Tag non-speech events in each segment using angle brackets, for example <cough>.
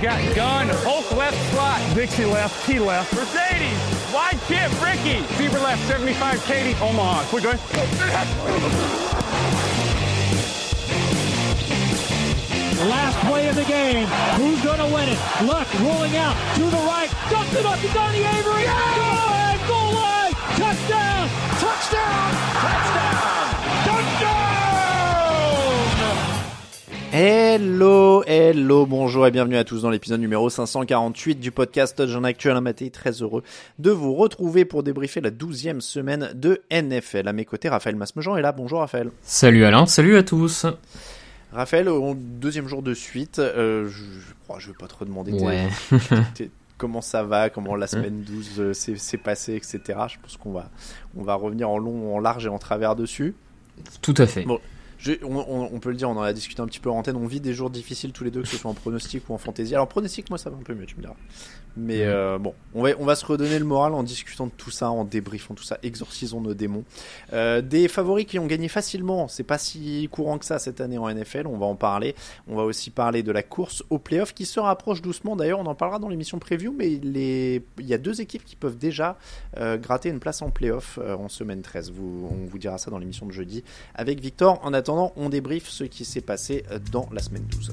Got gun, Hulk left slot. Dixie left, T left. Mercedes, wide chip, Ricky. Fever left, 75, Katie, Omaha. Quick, go Last play of the game. Who's going to win it? Luck rolling out to the right. Dumps it up to Donnie Avery. Yeah! Goal line, goal line. Touchdown. Touchdown. Touchdown. Touchdown. Hello, hello, bonjour et bienvenue à tous dans l'épisode numéro 548 du podcast Touchdown Actuel. Un matin très heureux de vous retrouver pour débriefer la douzième semaine de NFL. À mes côtés, Raphaël Masmejean est là. Bonjour Raphaël. Salut Alain, salut à tous. Raphaël, au deuxième jour de suite, euh, je, je crois, je vais pas trop demander tes- Ouais. tes- comment ça va, comment la semaine 12 euh, s'est passée, etc. Je pense qu'on va, on va revenir en long, en large et en travers dessus. Tout à fait. Bon. Je- on, on- on peut le dire, on en a discuté un petit peu en antenne. On vit des jours difficiles tous les deux, que ce soit en pronostic ou en fantasy. Alors, pronostic, moi, ça va un peu mieux, tu me diras. Mais euh, bon, on va, on va se redonner le moral en discutant de tout ça, en débriefant tout ça, exorcisons nos démons. Euh, des favoris qui ont gagné facilement, c'est pas si courant que ça cette année en NFL, on va en parler. On va aussi parler de la course au playoff qui se rapproche doucement. D'ailleurs, on en parlera dans l'émission preview, mais les... il y a deux équipes qui peuvent déjà euh, gratter une place en playoff en semaine 13. Vous, on vous dira ça dans l'émission de jeudi avec Victor. En attendant, on débriefe ce qui s'est passé dans la semaine 12.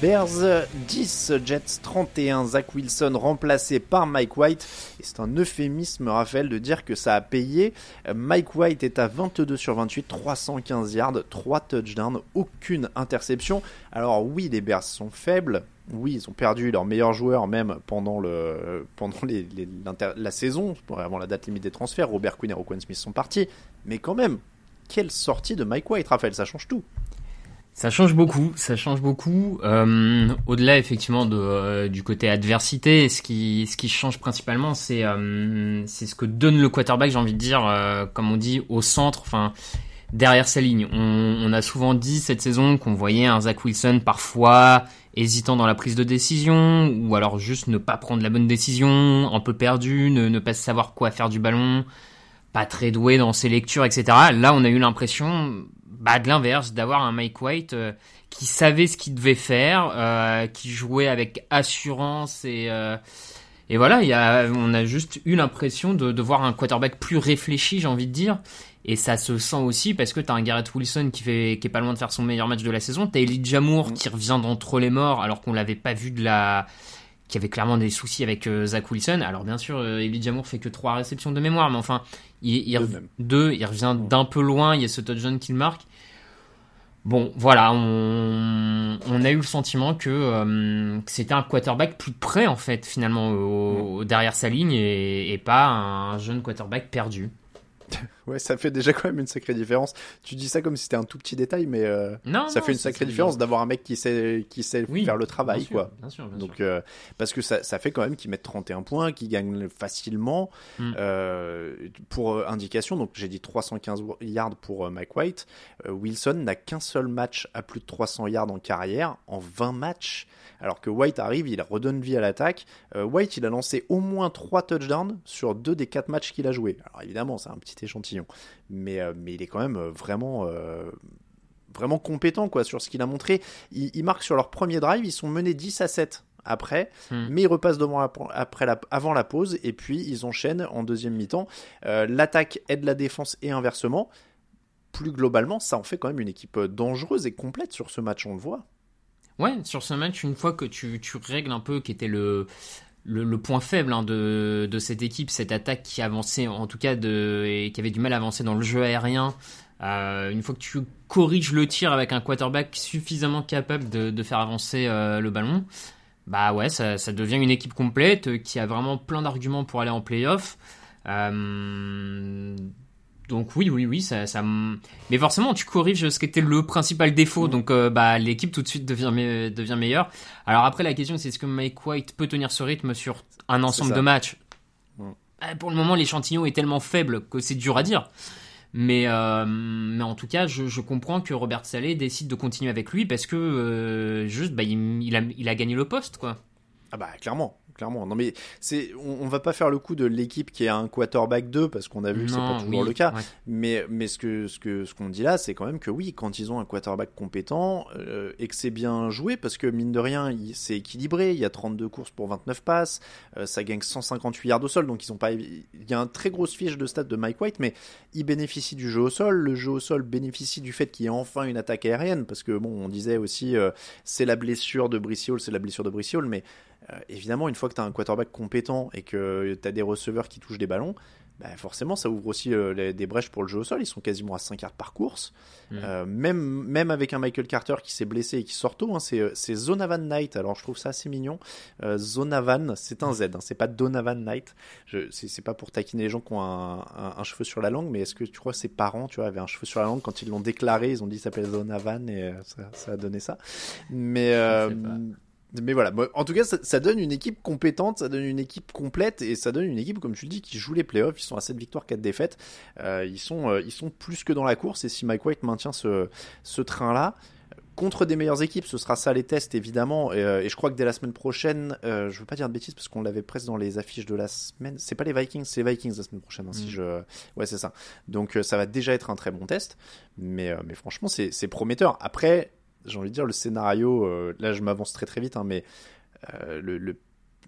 Bears 10, Jets 31, Zach Wilson remplacé par Mike White. C'est un euphémisme, Raphaël, de dire que ça a payé. Mike White est à 22 sur 28, 315 yards, 3 touchdowns, aucune interception. Alors oui, les Bears sont faibles. Oui, ils ont perdu leur meilleur joueur même pendant, la saison, avant la date limite des transferts. Robert Quinn et Roquan Smith sont partis. Mais quand même, quelle sortie de Mike White, Raphaël, ça change tout. Ça change beaucoup, ça change beaucoup. Euh, Au-delà effectivement de, euh, du côté adversité, ce qui, ce qui change principalement, c'est euh, ce que donne le quarterback, j'ai envie de dire, euh, comme on dit, au centre, enfin derrière sa ligne. On, on a souvent dit cette saison qu'on voyait un Zach Wilson parfois hésitant dans la prise de décision, ou alors juste ne pas prendre la bonne décision, un peu perdu, ne, ne pas savoir quoi faire du ballon, pas très doué dans ses lectures, etc. Là, on a eu l'impression bah, de l'inverse, d'avoir un Mike White euh, qui savait ce qu'il devait faire, euh, qui jouait avec assurance et euh, et voilà, il y a, on a juste eu l'impression de, de voir un quarterback plus réfléchi, j'ai envie de dire. Et ça se sent aussi parce que t'as un Garrett Wilson qui fait qui est pas loin de faire son meilleur match de la saison. T'as Elijah Moore qui revient d'entre les morts alors qu'on l'avait pas vu de la qui avait clairement des soucis avec Zach Wilson. Alors bien sûr, Elijah Moore fait que trois réceptions de mémoire, mais enfin, il, deux, il revient d'un peu loin. Il y a ce touchdown qu'il marque. Bon, voilà, on, on a eu le sentiment que, euh, que c'était un quarterback plus près en fait finalement au- derrière sa ligne et, et pas un jeune quarterback perdu. <laughs> Ouais, ça fait déjà quand même une sacrée différence. Tu dis ça comme si c'était un tout petit détail, mais euh, Non, ça non, fait une sacrée différence d'avoir un mec qui sait, qui sait Oui, faire le travail, bien sûr, quoi. Bien sûr, bien Donc, euh, parce que ça, ça fait quand même qu'ils mettent 31 points, qu'ils gagnent facilement. Mm. Euh, pour indication, donc j'ai dit 315 yards pour Mike White. Wilson n'a qu'un seul match à plus de 300 yards en carrière, en 20 matchs. Alors que White arrive, il redonne vie à l'attaque. Euh, White, il a lancé au moins 3 touchdowns sur deux des 4 matchs qu'il a joué. Alors évidemment, c'est un petit échantillon, mais, euh, mais il est quand même euh, vraiment. vraiment compétent quoi sur ce qu'il a montré. Il, il marque sur leur premier drive, ils sont menés 10 à 7 après, Hmm. mais ils repassent devant la- après la, avant la pause et puis ils enchaînent en deuxième mi-temps. Euh, L'attaque aide la défense et inversement. Plus globalement, ça en fait quand même une équipe dangereuse et complète sur ce match, on le voit. Ouais, sur ce match, une fois que tu, règles un peu qui était le, le, point faible hein, de, cette équipe, cette attaque qui avançait, en tout cas, de, et qui avait du mal à avancer dans le jeu aérien, euh, une fois que tu corriges le tir avec un quarterback suffisamment capable de, faire avancer euh, le ballon, bah ouais, ça, devient une équipe complète euh, qui a vraiment plein d'arguments pour aller en playoff. Donc oui, oui, oui, ça, ça mais forcément, tu corriges ce qui était le principal défaut, donc euh, bah, l'équipe tout de suite devient, me- devient meilleure. Alors après, la question, c'est est-ce que Mike White peut tenir ce rythme sur un ensemble de matchs? Bah, Pour le moment, l'échantillon est tellement faible que c'est dur à dire. Mais, euh, mais en tout cas, je, je comprends que Robert Saleh décide de continuer avec lui parce que euh, juste, bah, il, il a, il a gagné le poste, quoi. Ah bah clairement, clairement. Non mais c'est, on, on va pas faire le coup de l'équipe qui a un quarterback 2 parce qu'on a vu que c'est pas toujours oui, le cas. ouais. Mais, mais ce que ce que ce qu'on dit là, c'est quand même que oui, quand ils ont un quarterback compétent euh, et que c'est bien joué, parce que mine de rien, c'est équilibré. Il y a 32 courses pour 29 passes, euh, ça gagne 158 yards au sol, donc ils ont pas. Il y a une très grosse fiche de stats de Mike White, mais il bénéficie du jeu au sol. Le jeu au sol bénéficie du fait qu'il y ait enfin une attaque aérienne, parce que bon, on disait aussi euh, c'est la blessure de Hall, c'est la blessure de Hall, mais euh, évidemment, une fois que tu as un quarterback compétent et que tu as des receveurs qui touchent des ballons, bah, forcément, ça ouvre aussi euh, les- des brèches pour le jeu au sol. Ils sont quasiment à 5 yards par course. Mm. Euh, même, même avec un Michael Carter qui s'est blessé et qui sort tôt, hein, c'est, Zonavan Knight. Alors, je trouve ça assez mignon. Euh, Zonavan, c'est un Z, hein, c'est pas Donovan Knight. C'est, pas pour taquiner les gens qui ont un, un- un cheveu sur la langue, mais est-ce que tu crois que ses parents tu vois, avaient un cheveu sur la langue quand ils l'ont déclaré? Ils ont dit qu'il s'appelle Zonavan et ça, ça a donné ça. Mais. Mais voilà, en tout cas, ça, ça donne une équipe compétente, ça donne une équipe complète et ça donne une équipe, comme tu le dis, qui joue les playoffs. Ils sont à 7 victoires, 4 défaites. Euh, ils, sont, euh, ils sont plus que dans la course et si Mike White maintient ce, ce train-là, contre des meilleures équipes, ce sera ça les tests évidemment. Et, euh, et je crois que dès la semaine prochaine, euh, je veux pas dire de bêtises parce qu'on l'avait presque dans les affiches de la semaine. C'est pas les Vikings, c'est les Vikings la semaine prochaine. hein, si Mm. je, ouais c'est ça. Donc euh, ça va déjà être un très bon test. Mais, mais franchement, c'est prometteur. Après, j'ai envie de dire le scénario. euh, là, je m'avance très très vite, hein, mais euh, le, le,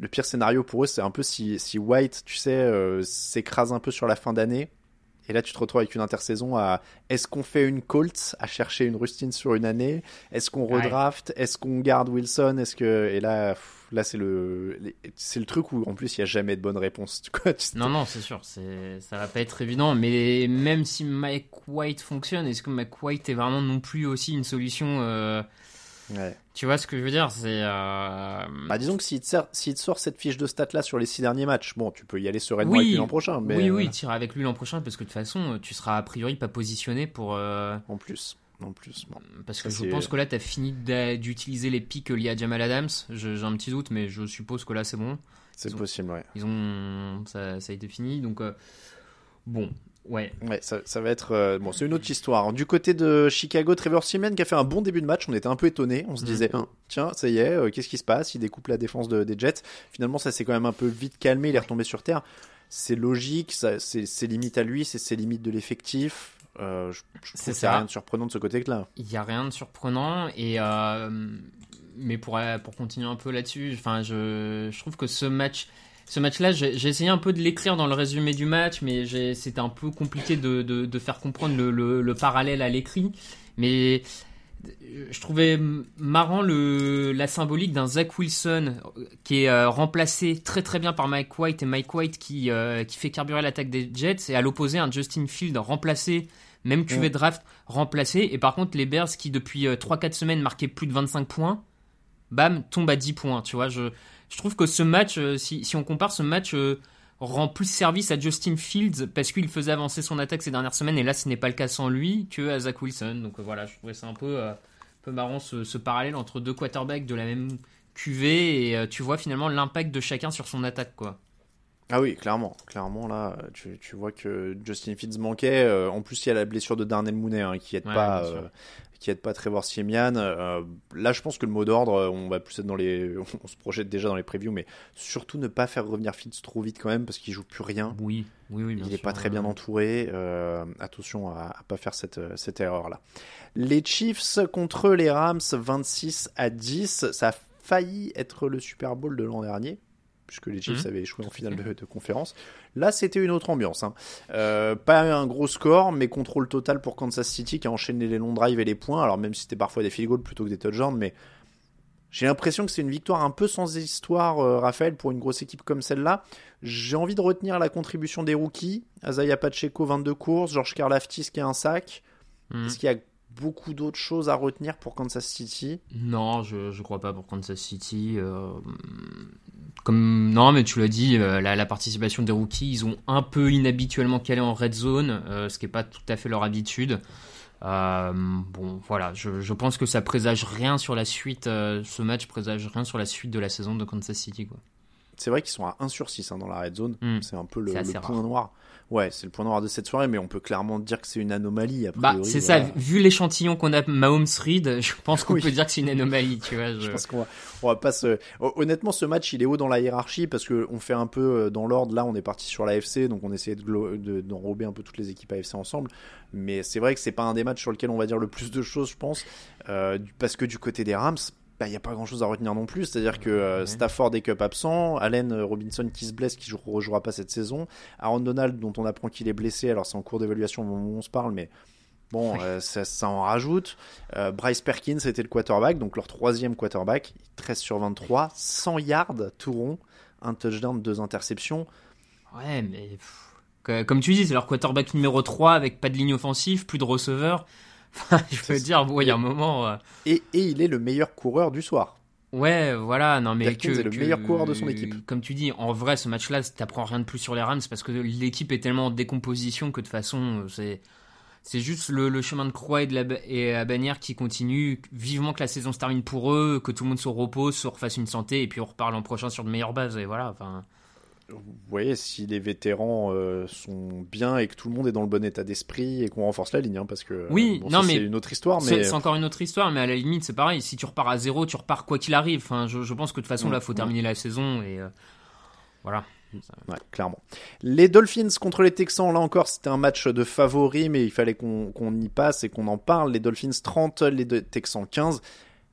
pire scénario pour eux, c'est un peu si, si White, tu sais, euh, s'écrase un peu sur la fin d'année. Et là, tu te retrouves avec une intersaison à est-ce qu'on fait une Colts à chercher une rustine sur une année? Est-ce qu'on redraft? Est-ce qu'on garde Wilson? Est-ce que et là, là c'est le c'est le truc où en plus il y a jamais de bonne réponse. Non, non, c'est sûr, c'est, ça va pas être évident. Mais même si Mike White fonctionne, est-ce que Mike White est vraiment non plus aussi une solution euh, Ouais. Tu vois ce que je veux dire C'est. euh, Bah, disons que s'il te, sert- s'il te sort cette fiche de stats là sur les six derniers matchs, bon, tu peux y aller sereinement Oui. avec lui l'an prochain. Mais oui, euh, oui, tire avec lui l'an prochain parce que de toute façon, tu seras a priori pas positionné pour. euh, En plus, en plus. bon. Parce que Ça, je pense que là, tu as fini d'utiliser les pics liés à Jamal Adams. J'ai un petit doute, mais je suppose que là, c'est bon. C'est possible, ouais. Ils ont, ça, ça a été fini. Donc, euh, bon, ouais. Ouais, ça, ça va être. euh, bon, c'est une autre histoire. Du côté de Chicago, Trevor Simeon qui a fait un bon début de match. On était un peu étonnés. On se Mhm. disait, Hein, tiens, ça y est, euh, qu'est-ce qui se passe? Il découpe la défense de- des Jets. Finalement, ça s'est quand même un peu vite calmé. Il est retombé sur terre. C'est logique. ça- C'est limite à lui. C'est ses limites de l'effectif. Euh, je je trouve C'est qu'il y a ça. rien de surprenant de ce côté-là. Il n'y a rien de surprenant. Et, euh, mais pour, pour continuer un peu là-dessus, enfin, je, je trouve que ce match. Ce match-là, j'ai essayé un peu de l'écrire dans le résumé du match, mais c'était un peu compliqué de, de, de faire comprendre le, le, le parallèle à l'écrit. Mais je trouvais marrant le, la symbolique d'un Zach Wilson qui est euh, remplacé très très bien par Mike White et Mike White qui, euh, qui fait carburer l'attaque des Jets et à l'opposé un Justin Field remplacé, même QV Ouais. draft remplacé et par contre les Bears qui depuis euh, 3-4 semaines marquaient plus de 25 points, bam, tombent à 10 points, tu vois, je, je trouve que ce match, euh, si, si on compare ce match euh, rend plus service à Justin Fields parce qu'il faisait avancer son attaque ces dernières semaines et là ce n'est pas le cas sans lui que à Zach Wilson. Donc euh, voilà, je trouvais ça un peu, un peu marrant ce, ce parallèle entre deux quarterbacks de la même QV et tu vois finalement l'impact de chacun sur son attaque quoi. Ah oui, clairement, clairement là, tu, tu vois que Justin Fields manquait. en plus, il y a la blessure de Darnell Mooney hein, qui aide Ouais, pas, euh, qui aide pas Trevor Siemian. Euh, là, je pense que le mot d'ordre, euh, on va plus être dans les, <laughs> on se projette déjà dans les previews, mais surtout ne pas faire revenir Fields trop vite quand même parce qu'il joue plus rien. Oui, oui, oui. bien Il est sûr, pas très bien entouré. euh, attention à, à pas faire cette, cette erreur-là. Les Chiefs contre les Rams, 26 à 10. Ça a failli être le Super Bowl de l'an dernier, puisque les Chiefs Mhm. avaient échoué en finale de, de conférence. Là, c'était une autre ambiance. hein. Euh, pas un gros score, mais contrôle total pour Kansas City qui a enchaîné les longs drives et les points. Alors même si c'était parfois des field goals plutôt que des touchdowns, mais j'ai l'impression que c'est une victoire un peu sans histoire, euh, Raphaël, pour une grosse équipe comme celle-là. J'ai envie de retenir la contribution des rookies. Azaya Pacheco, 22 courses. George Karlaftis qui a un sac. hmm. Est-ce qu'il y a beaucoup d'autres choses à retenir pour Kansas City? Non, je, je crois pas pour Kansas City. euh, comme non, mais tu l'as dit, euh, la, la participation des rookies, ils ont un peu inhabituellement calé en red zone, euh, ce qui est pas tout à fait leur habitude. Euh, bon, voilà, je, je pense que ça présage rien sur la suite. ce match présage rien sur la suite de la saison de Kansas City, quoi. C'est vrai qu'ils sont à 1 sur 6 hein, dans la red zone. Mm. C'est un peu le, point rare. noir. Ouais, c'est le point noir de cette soirée, mais on peut clairement dire que c'est une anomalie. A Bah, priori, c'est voilà. ça. Vu l'échantillon qu'on a Mahomes Reed, je pense qu'on Oui. peut dire que c'est une <laughs> anomalie, tu vois. Je je- pense qu'on va, on va pas se. Hon- Honnêtement, ce match, il est haut dans la hiérarchie parce que on fait un peu euh, dans l'ordre. Là, on est parti sur la FC, donc on essayait de glo- de- d'enrober un peu toutes les équipes AFC ensemble. Mais c'est vrai que c'est pas un des matchs sur lequel on va dire le plus de choses, je pense, euh, parce que du côté des Rams. Il n'y a pas grand chose à retenir non plus, c'est-à-dire que euh. Stafford est cup absent, Allen euh, Robinson qui se blesse, qui ne rejouera pas cette saison, Aaron Donald dont on apprend qu'il est blessé, alors c'est en cours d'évaluation au moment où on se parle, mais bon, Oui. euh, ça, ça en rajoute. Euh, Bryce Perkins était le quarterback, donc leur troisième quarterback, 13 sur 23, 100 yards, tout rond, un touchdown, deux interceptions. Ouais, mais pff, comme tu dis, c'est leur quarterback numéro 3 avec pas de ligne offensive, plus de receveur. <laughs> Je veux dire, bon, il y a un moment. euh, Et, et il est le meilleur coureur du soir. Ouais, voilà, non mais Perkins que, est le que- meilleur coureur de son équipe. Comme tu dis, en vrai, ce match-là, t'apprends rien de plus sur les Rams parce que l'équipe est tellement en décomposition que de toute façon, euh, c'est c'est juste le, le chemin de croix et de la ba- et à bannière qui continue. Vivement que la saison se termine pour eux, que tout le monde se repose, se refasse une santé et puis on repart l'an prochain sur de meilleures bases et voilà. Enfin, Vous voyez, si les vétérans euh, sont bien et que tout le monde est dans le bon état d'esprit et qu'on renforce la ligne, hein, parce que euh, Oui, bon, non, mais c'est une autre histoire, C'est mais c'est encore une autre histoire, mais à la limite, c'est pareil. Si tu repars à zéro, tu repars quoi qu'il arrive. Enfin, je, je pense que de toute façon, Mm, là, faut mm. terminer la saison et euh, voilà. Ouais, clairement. Les Dolphins contre les Texans, là encore, c'était un match de favoris, mais il fallait qu'on y passe et qu'on en parle. Les Dolphins 30, les Texans 15.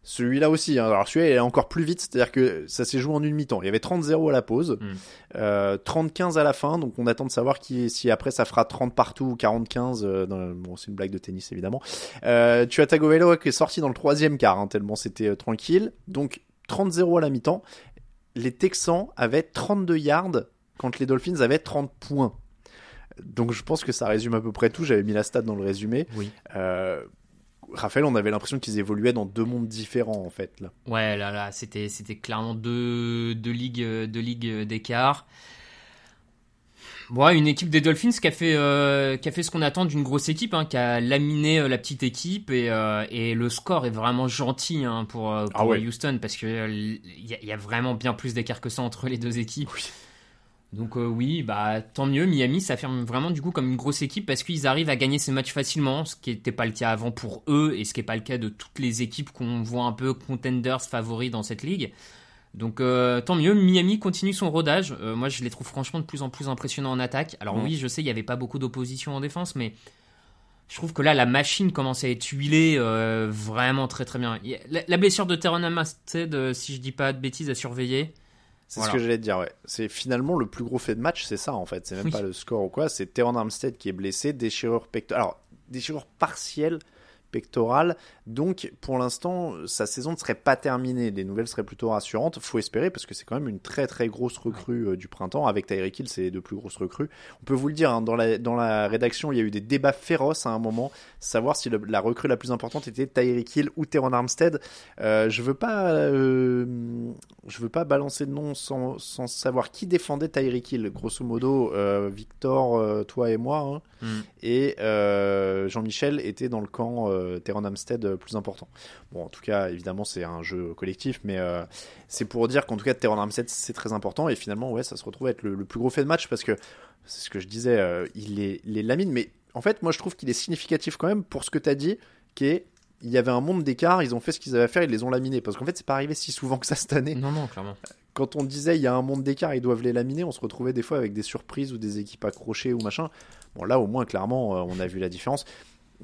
Celui-là aussi, hein. alors celui-là il est encore plus vite, c'est-à-dire que ça s'est joué en une mi-temps. Il y avait 30-0 à la pause, Mm. euh, 30-15 à la fin, donc on attend de savoir qui, si après ça fera 30 partout ou 40-15. euh, dans- bon, c'est une blague de tennis évidemment. Euh, tu as Tagovailoa qui est sorti dans le troisième quart, hein, tellement c'était euh, tranquille. Donc 30-0 à la mi-temps. Les Texans avaient 32 yards quand les Dolphins avaient 30 points. Donc je pense que ça résume à peu près tout. J'avais mis la stat dans le résumé. Oui. Euh, Raphaël, on avait l'impression qu'ils évoluaient dans deux mondes différents en fait. Là. Ouais, là, là, c'était, c'était clairement deux, deux ligues, deux ligues d'écart. Ouais, une équipe des Dolphins qui a fait, euh, qui a fait ce qu'on attend d'une grosse équipe, hein, qui a laminé euh, la petite équipe et, euh, et le score est vraiment gentil hein, pour, pour Ah ouais. Houston parce que il y, y a vraiment bien plus d'écart que ça entre les deux équipes. Donc euh, oui, bah tant mieux. Miami s'affirme vraiment du coup comme une grosse équipe parce qu'ils arrivent à gagner ces matchs facilement, ce qui n'était pas le cas avant pour eux et ce qui n'est pas le cas de toutes les équipes qu'on voit un peu contenders favoris dans cette ligue. Donc euh, tant mieux, Miami continue son rodage. Euh, moi je les trouve franchement de plus en plus impressionnants en attaque. Alors oui, je sais il n'y avait pas beaucoup d'opposition en défense, mais je trouve que là la machine commence à être huilée vraiment très très bien. La, la blessure de Teron euh, si je dis pas de bêtises, à surveiller. C'est Voilà. ce que j'allais te dire, ouais. C'est finalement le plus gros fait de match, c'est ça en fait. C'est même Oui. pas le score ou quoi. C'est Teron Armstead qui est blessé, déchirure pectorale. Alors, déchirure partielle, pectoral. Donc, pour l'instant, sa saison ne serait pas terminée. Les nouvelles seraient plutôt rassurantes. Faut espérer parce que c'est quand même une très très grosse recrue euh, du printemps. Avec Tyreek Hill, c'est les deux plus grosses recrues. On peut vous le dire, hein, dans, la, dans la rédaction, il y a eu des débats féroces à un moment, savoir si le- la recrue la plus importante était Tyreek Hill ou Teron Armstead. Euh, je veux pas, euh, je veux pas balancer de nom sans, sans savoir qui défendait Tyreek Hill. Grosso modo, Victor, toi et moi. hein. Mm. Et Jean-Michel était dans le camp euh, Teron Amstead euh, plus important. Bon, en tout cas, évidemment, c'est un jeu collectif, mais euh, c'est pour dire qu'en tout cas, Teron Amstead, c'est très important. Et finalement, ouais, ça se retrouve à être le, le plus gros fait de match parce que c'est ce que je disais, il les, les lamine. Mais en fait, moi, je trouve qu'il est significatif quand même pour ce que tu as dit, qui est il y avait un monde d'écart, ils ont fait ce qu'ils avaient à faire, ils les ont laminés. Parce qu'en fait, c'est pas arrivé si souvent que ça cette année Non, non, clairement. quand on disait il y a un monde d'écart, ils doivent les laminer, on se retrouvait des fois avec des surprises ou des équipes accrochées ou machin. Bon, là, au moins, clairement, on a vu la différence.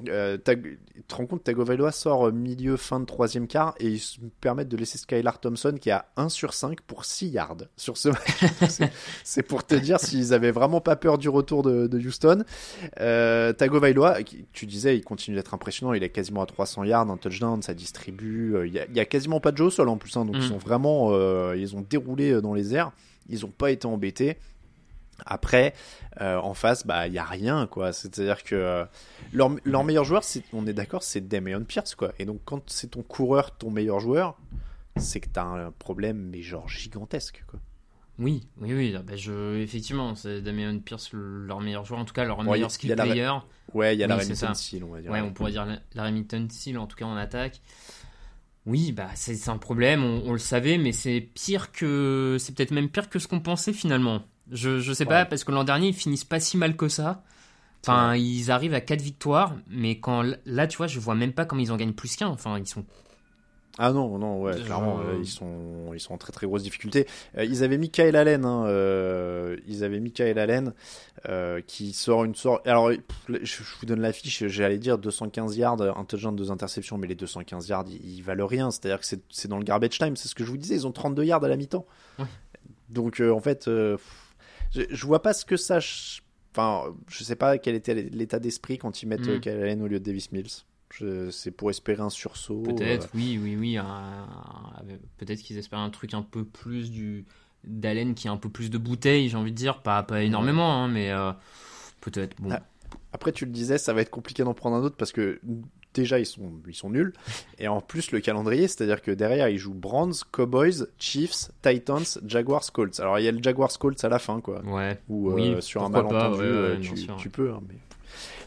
Euh, tu te rends compte, Tagovailoa sort euh, milieu, fin de troisième quart et ils se permettent de laisser Skylar Thompson qui a 1 sur 5 pour 6 yards sur ce match. <laughs> C'est- pour te dire s'ils avaient vraiment pas peur du retour de, de Houston. Euh, Tagovailoa, tu disais, il continue d'être impressionnant. Il est quasiment à 300 yards, un touchdown, ça distribue. Euh, Il y, a, il y a quasiment pas de jeu au sol en plus, hein, donc Mm. ils sont vraiment, euh, ils ont déroulé euh, dans les airs. Ils ont pas été embêtés. Après, euh, en face, bah, il y a rien, quoi. C'est-à-dire que euh, leur, leur meilleur joueur, on est d'accord, c'est Damian Pierce, quoi. Et donc, quand c'est ton coureur, ton meilleur joueur, c'est que t'as un problème, mais genre gigantesque, quoi. Oui, oui, oui. ah bah, je, effectivement, c'est Damian Pierce le- leur meilleur joueur, en tout cas leur meilleur skill la- player. Ouais, il y a la Oui, c'est Remington. Seal, on va dire. Ouais, on pourrait dire la, la Remington Seal, en tout cas en attaque. Oui, bah c'est c'est un problème, on, on le savait, mais c'est pire que. C'est peut-être même pire que ce qu'on pensait finalement. Je, je sais Ouais. pas, parce que l'an dernier, ils finissent pas si mal que ça. Enfin, ils arrivent à 4 victoires, mais quand là, tu vois, je vois même pas comment ils en gagnent plus qu'un. Enfin, ils sont. Ah non, non, ouais, clairement, euh, ils sont, ils sont en très très grosse difficulté. Euh, ils avaient mis Kyle Allen, hein, euh, ils avaient mis Kyle Allen, euh, qui sort une sorte. Alors, pff, je, vous donne l'affiche, j'allais dire 215 yards, un touchdown, deux interceptions, mais les 215 yards, ils, ils valent rien. C'est-à-dire que c'est, dans le garbage time, c'est ce que je vous disais, ils ont 32 yards à la mi-temps. Ouais. Donc, euh, en fait, euh, pff, je, je vois pas ce que ça. Enfin, je sais pas quel était l'état d'esprit quand ils mettent Mm. euh, Kyle Allen au lieu de Davis Mills. Je- c'est pour espérer un sursaut. Peut-être, euh, oui, oui, oui. Peut-être qu'ils espèrent un truc un peu plus du d'Allen qui a un peu plus de bouteilles, j'ai envie de dire. Pas, pas énormément, hein, mais euh, peut-être. Bon. Ah, Après, tu le disais, ça va être compliqué d'en prendre un autre parce que déjà, ils sont, ils sont nuls. Et en plus, le calendrier, c'est-à-dire que derrière, ils jouent Browns, Cowboys, Chiefs, Titans, Jaguars, Colts. Alors, il y a le Jaguars, Colts à la fin, quoi. Ouais. Ou Oui, euh, sur un pas, malentendu, ouais, ouais, euh, bien tu, sûr. tu peux. hein, mais...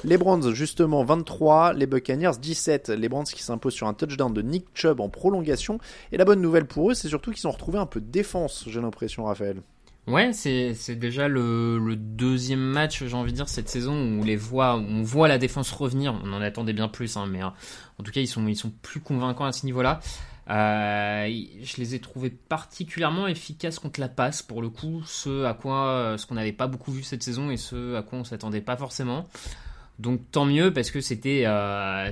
Les Browns, justement, 23. Les Buccaneers, 17. Les Browns qui s'imposent sur un touchdown de Nick Chubb en prolongation. Et la bonne nouvelle pour eux, c'est surtout qu'ils ont retrouvé un peu de défense, j'ai l'impression, Raphaël. Ouais, c'est c'est déjà le, deuxième match, j'ai envie de dire, cette saison où, les voit, on voit la défense revenir. On en attendait bien plus, hein, mais euh, en tout cas, ils sont, ils sont plus convaincants à ce niveau-là. Euh, je les ai trouvés particulièrement efficaces contre la passe, pour le coup, ce à quoi, euh, ce qu'on n'avait pas beaucoup vu cette saison et ce à quoi on s'attendait pas forcément. Donc tant mieux parce que c'était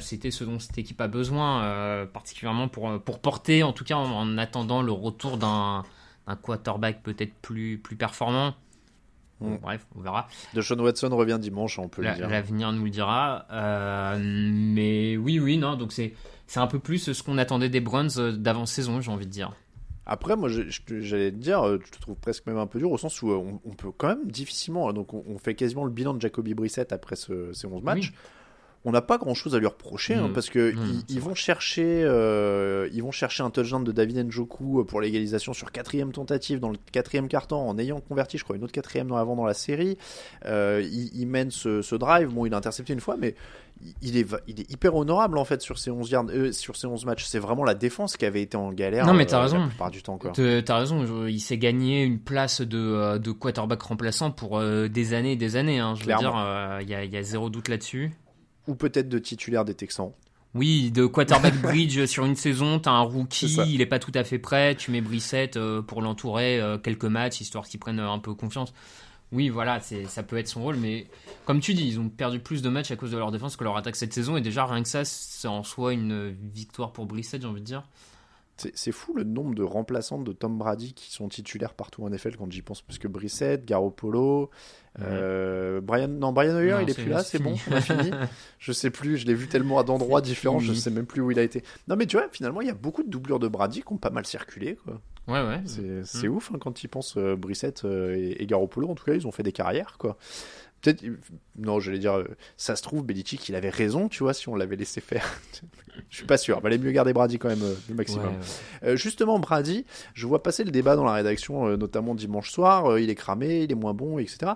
c'était ce dont cette équipe a besoin, particulièrement pour pour porter, en tout cas en attendant le retour d'un un quarterback peut-être plus, plus performant. Bon, Mm. Bref, on verra. De Sean Watson revient dimanche, on peut La- le dire. L'avenir nous le dira. Euh, mais oui, oui, non. Donc c'est c'est un peu plus ce qu'on attendait des Browns euh, d'avant-saison, j'ai envie de dire. Après, moi, j'allais te dire, euh, je te trouve presque même un peu dur au sens où euh, on, on peut quand même difficilement. Donc, on, on fait quasiment le bilan de Jacoby Brissett après ce- ces 11 matchs. Oui. On n'a pas grand chose à lui reprocher hein, Mm. parce que Mm, ils, vont chercher, euh, ils vont chercher un touchdown de David Njoku pour l'égalisation sur quatrième tentative dans le quatrième carton en ayant converti, je crois, une autre quatrième avant dans la série. Euh, il, il mène ce, ce drive. Bon, il a intercepté une fois, mais il- est, va- il est hyper honorable en fait sur ces 11 yards, euh, sur ces 11 matchs. C'est vraiment la défense qui avait été en galère. Non, mais t'as euh, raison. La plupart du temps, quoi. T'as raison, il s'est gagné une place de, euh, de quarterback remplaçant pour euh, des années et des années. hein. Je veux dire, euh, il y, y a zéro doute là-dessus. Ou peut-être de titulaire des Texans. Oui, de quarterback <laughs> bridge sur une saison, t'as un rookie, il est pas tout à fait prêt, tu mets Brissette euh, pour l'entourer euh, quelques matchs histoire qu'il prenne euh, un peu confiance. Oui, voilà, ça peut être son rôle, mais comme tu dis, ils ont perdu plus de matchs à cause de leur défense que leur attaque cette saison, et déjà rien que ça, c'est en soi une victoire pour Brissette, j'ai envie de dire. C'est fou le nombre de remplaçants de Tom Brady qui sont titulaires partout en NFL quand j'y pense. Parce que Brissett, Garoppolo, euh, Brian, non, Brian Hoyer, Non, il est, plus là, c'est bon, on a fini. <laughs> je sais plus, je l'ai vu tellement à d'endroits différents, je fini. sais même plus où il a été. Non, mais tu vois, finalement, il y a beaucoup de doublures de Brady qui ont pas mal circulé, quoi. Ouais, ouais. C'est c'est ouf hein, quand ils pensent euh, Brissett euh, et, et Garoppolo, en tout cas, ils ont fait des carrières, quoi. Peut-être, non, j'allais dire, ça se trouve, Belichick, il avait raison, tu vois, si on l'avait laissé faire. <laughs> je suis pas sûr, valait mieux garder Brady quand même, euh, le Ouais, maximum. ouais. Euh, justement, Brady, je vois passer le débat dans la rédaction, euh, notamment dimanche soir. euh, il est cramé, il est moins bon, etc.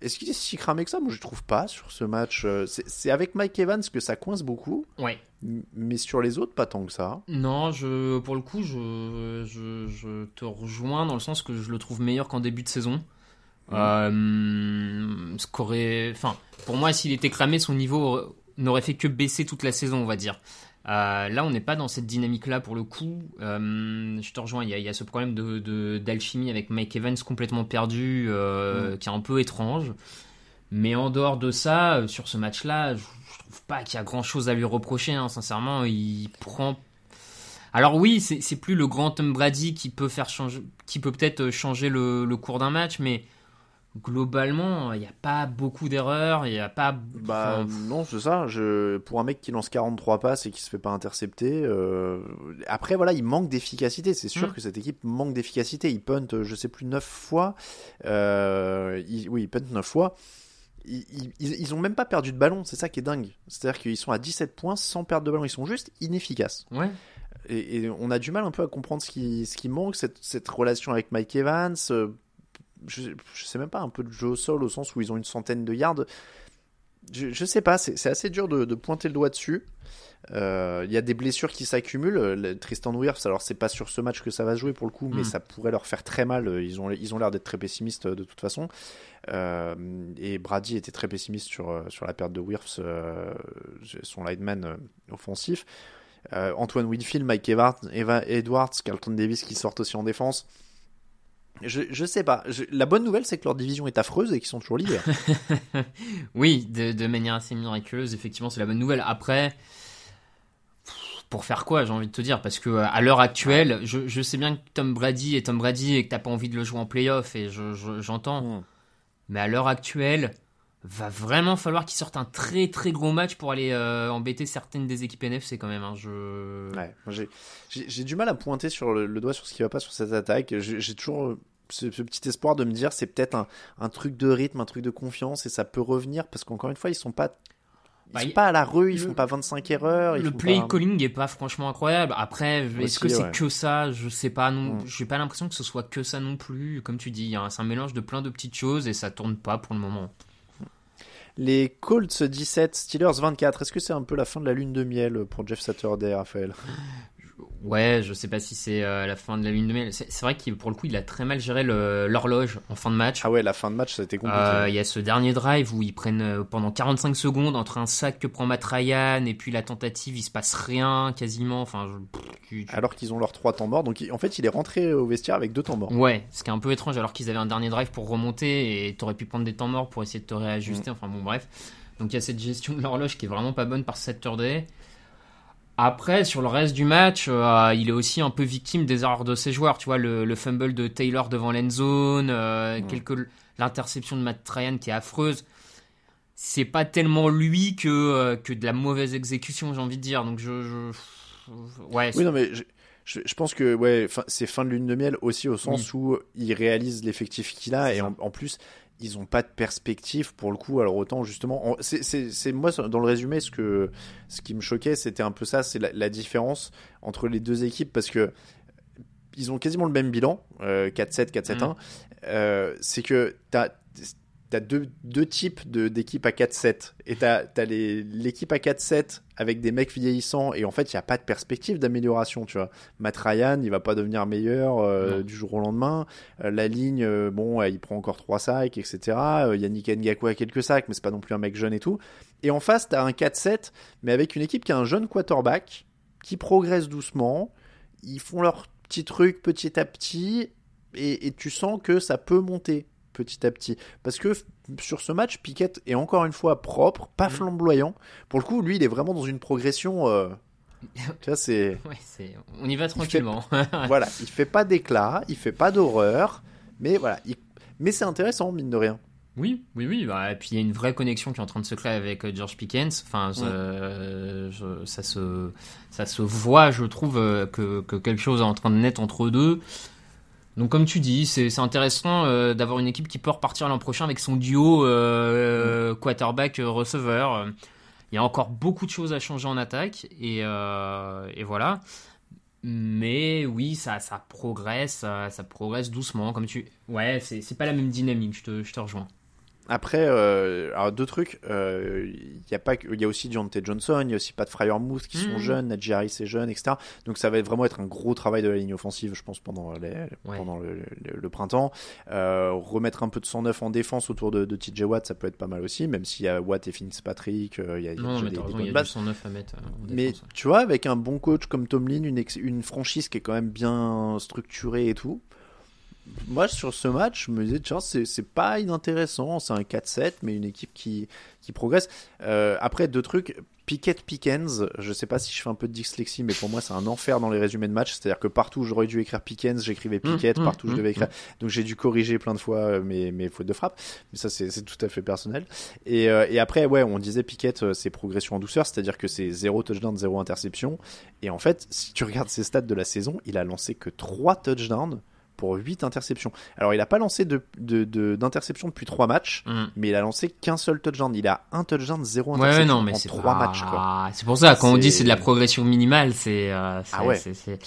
Est-ce qu'il est si cramé que ça? Moi, je trouve pas sur ce match. euh, c'est avec Mike Evans que ça coince beaucoup, Ouais. mais sur les autres, pas tant que ça. Non, je, pour le coup, je, je, je te rejoins dans le sens que je le trouve meilleur qu'en début de saison. Euh, ce qu'aurait- enfin, pour moi, s'il était cramé, son niveau n'aurait fait que baisser toute la saison, on va dire. Euh, là, on n'est pas dans cette dynamique-là pour le coup. Euh, je te rejoins, il y a, il y a ce problème de, de- d'alchimie avec Mike Evans complètement perdu, euh, qui est un peu étrange. Mais en dehors de ça, sur ce match-là, je, je trouve pas qu'il y a grand-chose à lui reprocher. hein, sincèrement, il prend. Alors oui, c'est c'est plus le grand Tom Brady qui peut faire changer, qui peut peut-être changer le, le cours d'un match, mais globalement, il n'y a pas beaucoup d'erreurs, il n'y a pas. Bah enfin, non, c'est ça. Je... Pour un mec qui lance 43 passes et qui se fait pas intercepter, euh, après voilà, il manque d'efficacité. C'est sûr Mm. que cette équipe manque d'efficacité. Il punt, euh, je sais plus, 9 fois. Euh, il- Oui, il punt 9 fois. Ils, ils, ils ont même pas perdu de ballon, c'est ça qui est dingue. C'est-à-dire qu'ils sont à 17 points sans perdre de ballon, ils sont juste inefficaces. ouais. Et, et on a du mal un peu à comprendre ce qui, ce qui manque, cette, cette relation avec Mike Evans. Euh, je, je sais même pas, un peu de jeu au sol au sens où ils ont une centaine de yards. Je, je sais pas, c'est assez dur de, de pointer le doigt dessus. Euh, Il y a des blessures qui s'accumulent. Le- Tristan Wirfs, alors c'est pas sur ce match que ça va se jouer pour le coup, mais Mm. ça pourrait leur faire très mal. Ils ont ils ont l'air d'être très pessimistes euh, de toute façon. Euh, et Brady était très pessimiste sur, euh, sur la perte de Wirfs, euh, son lineman euh, offensif. Euh, Antoine Winfield, Mike Evans, Eva Edwards, Carlton Davis qui sortent aussi en défense. Je, je sais pas. Je- la bonne nouvelle, c'est que leur division est affreuse et qu'ils sont toujours leaders. <laughs> Oui, de, de manière assez miraculeuse, effectivement, c'est la bonne nouvelle. Après, pour faire quoi, j'ai envie de te dire? Parce que euh, à l'heure actuelle, je, je sais bien que Tom Brady est Tom Brady et que t'as pas envie de le jouer en playoff, et je- je- j'entends. Mm. Mais à l'heure actuelle, va vraiment falloir qu'ils sortent un très très gros match pour aller euh, embêter certaines des équipes NFC quand même. hein. Je... Ouais, j'ai- du mal à pointer sur le, le doigt sur ce qui va pas sur cette attaque. J'ai toujours euh, ce, ce petit espoir de me dire c'est peut-être un, un truc de rythme, un truc de confiance et ça peut revenir parce qu'encore une fois ils sont pas ils Bah, sont y- pas à la rue, ils le- font pas 25 erreurs. Ils Le play pas- calling est pas franchement incroyable. Après, est-ce que c'est ouais. que ça? Je sais pas. Non, Mm. j'ai pas l'impression que ce soit que ça non plus. Comme tu dis, c'est un mélange de plein de petites choses et ça tourne pas pour le moment. Les Colts 17, Steelers 24. Est-ce que c'est un peu la fin de la lune de miel pour Jeff Saturday, Raphaël? Ouais, je sais pas si c'est euh, la fin de la ligne de mail. C'est vrai qu'il pour le coup, il a très mal géré l'horloge en fin de match. Ah ouais, la fin de match ça a été compliqué. Euh, Il y a ce dernier drive où ils prennent euh, pendant 45 secondes entre un sac que prend Matt Ryan et puis la tentative, il se passe rien quasiment. Enfin, je- pff, tu- tu- Alors qu'ils ont leurs trois temps morts. Donc en fait, il est rentré au vestiaire avec deux temps morts. Ouais, ce qui est un peu étrange alors qu'ils avaient un dernier drive pour remonter et t'aurais pu prendre des temps morts pour essayer de te Mm. réajuster. Enfin bon, bref. Donc il y a cette gestion de l'horloge qui est vraiment pas bonne par Saturday. Après, sur le reste du match, euh, il est aussi un peu victime des erreurs de ses joueurs. Tu vois, le, le fumble de Taylor devant l'end zone, euh, l'interception de Matt Ryan qui est affreuse. C'est pas tellement lui que, euh, que de la mauvaise exécution, j'ai envie de dire. Donc je. je- ouais, Oui, non, mais je, je- je pense que ouais, c'est fin de lune de miel aussi au sens où il réalise l'effectif qu'il a et en plus ils ont pas de perspective pour le coup. Alors autant justement, en- c'est- moi dans le résumé ce que ce qui me choquait c'était un peu ça, c'est la, la différence entre les deux équipes parce que ils ont quasiment le même bilan, euh, 4-7, 4-7-1. Euh, c'est que t'as as deux, deux types de- d'équipes à 4-7. Et t'as as, l'équipe à 4-7 avec des mecs vieillissants. Et en fait, il n'y a pas de perspective d'amélioration, tu vois. Matt Ryan, il va pas devenir meilleur euh, du jour au lendemain. Euh, la ligne, euh, bon, il prend encore 3 sacs, etc. Yannick Ngakou a quelques sacs, mais c'est pas non plus un mec jeune et tout. Et en face, t'as un 4-7, mais avec une équipe qui a un jeune quarterback, qui progresse doucement. Ils font leur petit truc petit à petit. Et, et tu sens que ça peut monter petit à petit. Parce que sur ce match, Piquet est encore une fois propre, pas flamboyant. Pour le coup, lui, il est vraiment dans une progression. euh, <laughs> tu vois, c'est. Ouais. On y va tranquillement. <laughs> voilà, il fait pas d'éclat, il fait pas d'horreur, mais voilà, il... mais c'est intéressant mine de rien. Oui, oui, oui. Bah, et puis il y a une vraie connexion qui est en train de se créer avec euh, George Pickens. Enfin, Ouais. euh, je- ça se, ça se voit, je trouve, euh, que, que quelque chose est en train de naître entre eux deux. Donc, comme tu dis, c'est intéressant euh, d'avoir une équipe qui peut repartir l'an prochain avec son duo euh, quarterback-receveur. Euh, Il y a encore beaucoup de choses à changer en attaque et, euh, et voilà. Mais oui, ça, ça progresse, ça, ça progresse doucement. Comme tu, ouais, c'est c'est pas la même dynamique. Je te, je te rejoins. Après, euh, alors deux trucs. euh, Il y a pas, il y a aussi Deontay Johnson, il y a aussi Pat Fryermuth qui sont Mhm. jeunes, Najee Harris est jeune, etc. Donc ça va vraiment être un gros travail de la ligne offensive, je pense, pendant, les, Ouais. pendant le, le- le printemps. Euh, remettre un peu de 109 en défense autour de, de TJ Watt, ça peut être pas mal aussi, même s'il y a Watt et Fitzpatrick, euh, il y a, il y a Non, mais des, des raison, il y a bases. du 109 à mettre. euh, en Mais défense, ouais. tu vois, avec un bon coach comme Tomlin, une, ex- une franchise qui est quand même bien structurée et tout, moi sur ce match, je me disais, tiens, c'est c'est pas inintéressant, c'est un 4-7, mais une équipe qui, qui progresse. Euh, après, deux trucs. Pickett Pickens, je sais pas si je fais un peu de dyslexie, mais pour moi c'est un enfer dans les résumés de match. C'est-à-dire que partout où j'aurais dû écrire Pickens, j'écrivais Pickett, mmh, partout où je mmh, devais écrire. Donc j'ai dû corriger plein de fois euh, mes, mes fautes de frappe. Mais ça c'est c'est tout à fait personnel. Et, euh, et après, ouais, on disait Pickett, c'est progression en douceur, c'est-à-dire que c'est zéro touchdown, zéro interception. Et en fait, si tu regardes ses stats de la saison, il a lancé que 3 touchdowns pour 8 interceptions. Alors, il a pas lancé de, de, de- d'interception depuis 3 matchs, Mm. mais il a lancé qu'un seul touchdown. Il a un touchdown, zéro Ouais, interception non, mais en c'est 3 pas... matchs. C'est pour ça, quand on dit C'est- de la progression minimale, c'est. euh, Ah ouais. c'est-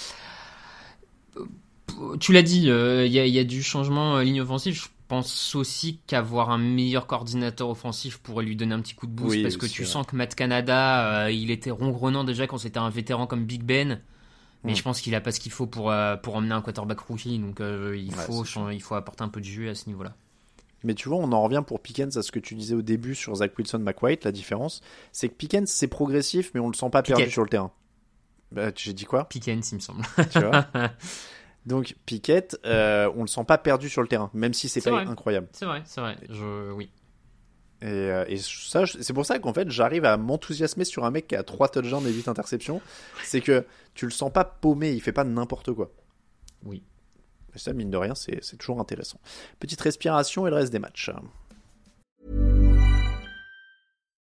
Tu l'as dit, euh, il y, a, il y a du changement euh, ligne offensive. Je pense aussi qu'avoir un meilleur coordinateur offensif pourrait lui donner un petit coup de boost Oui, parce que tu ouais. sens que Matt Canada, euh, il était ronronnant déjà quand c'était un vétéran comme Big Ben. Mais Mm. je pense qu'il a pas ce qu'il faut pour, euh, pour emmener un quarterback rookie, donc euh, il, Ouais, faut, il faut apporter un peu de jus à ce niveau-là. Mais tu vois, on en revient pour Pickens à ce que tu disais au début sur Zach Wilson, McWhite. La différence, c'est que Pickens, c'est progressif, mais on le sent pas perdu sur le terrain. Bah, j'ai dit quoi? Pickens, il me semble. tu vois? <laughs> Donc Pickett, euh, on le sent pas perdu sur le terrain, même si c'est C'est pas vrai. incroyable. c'est vrai, c'est vrai. Je, oui. Et, euh, et ça, c'est pour ça qu'en fait, j'arrive à m'enthousiasmer sur un mec qui a 3 touchdowns et 8 interceptions. C'est que tu le sens pas paumé, il fait pas n'importe quoi. Oui. Et ça, mine de rien, c'est toujours intéressant. Petite respiration et le reste des matchs.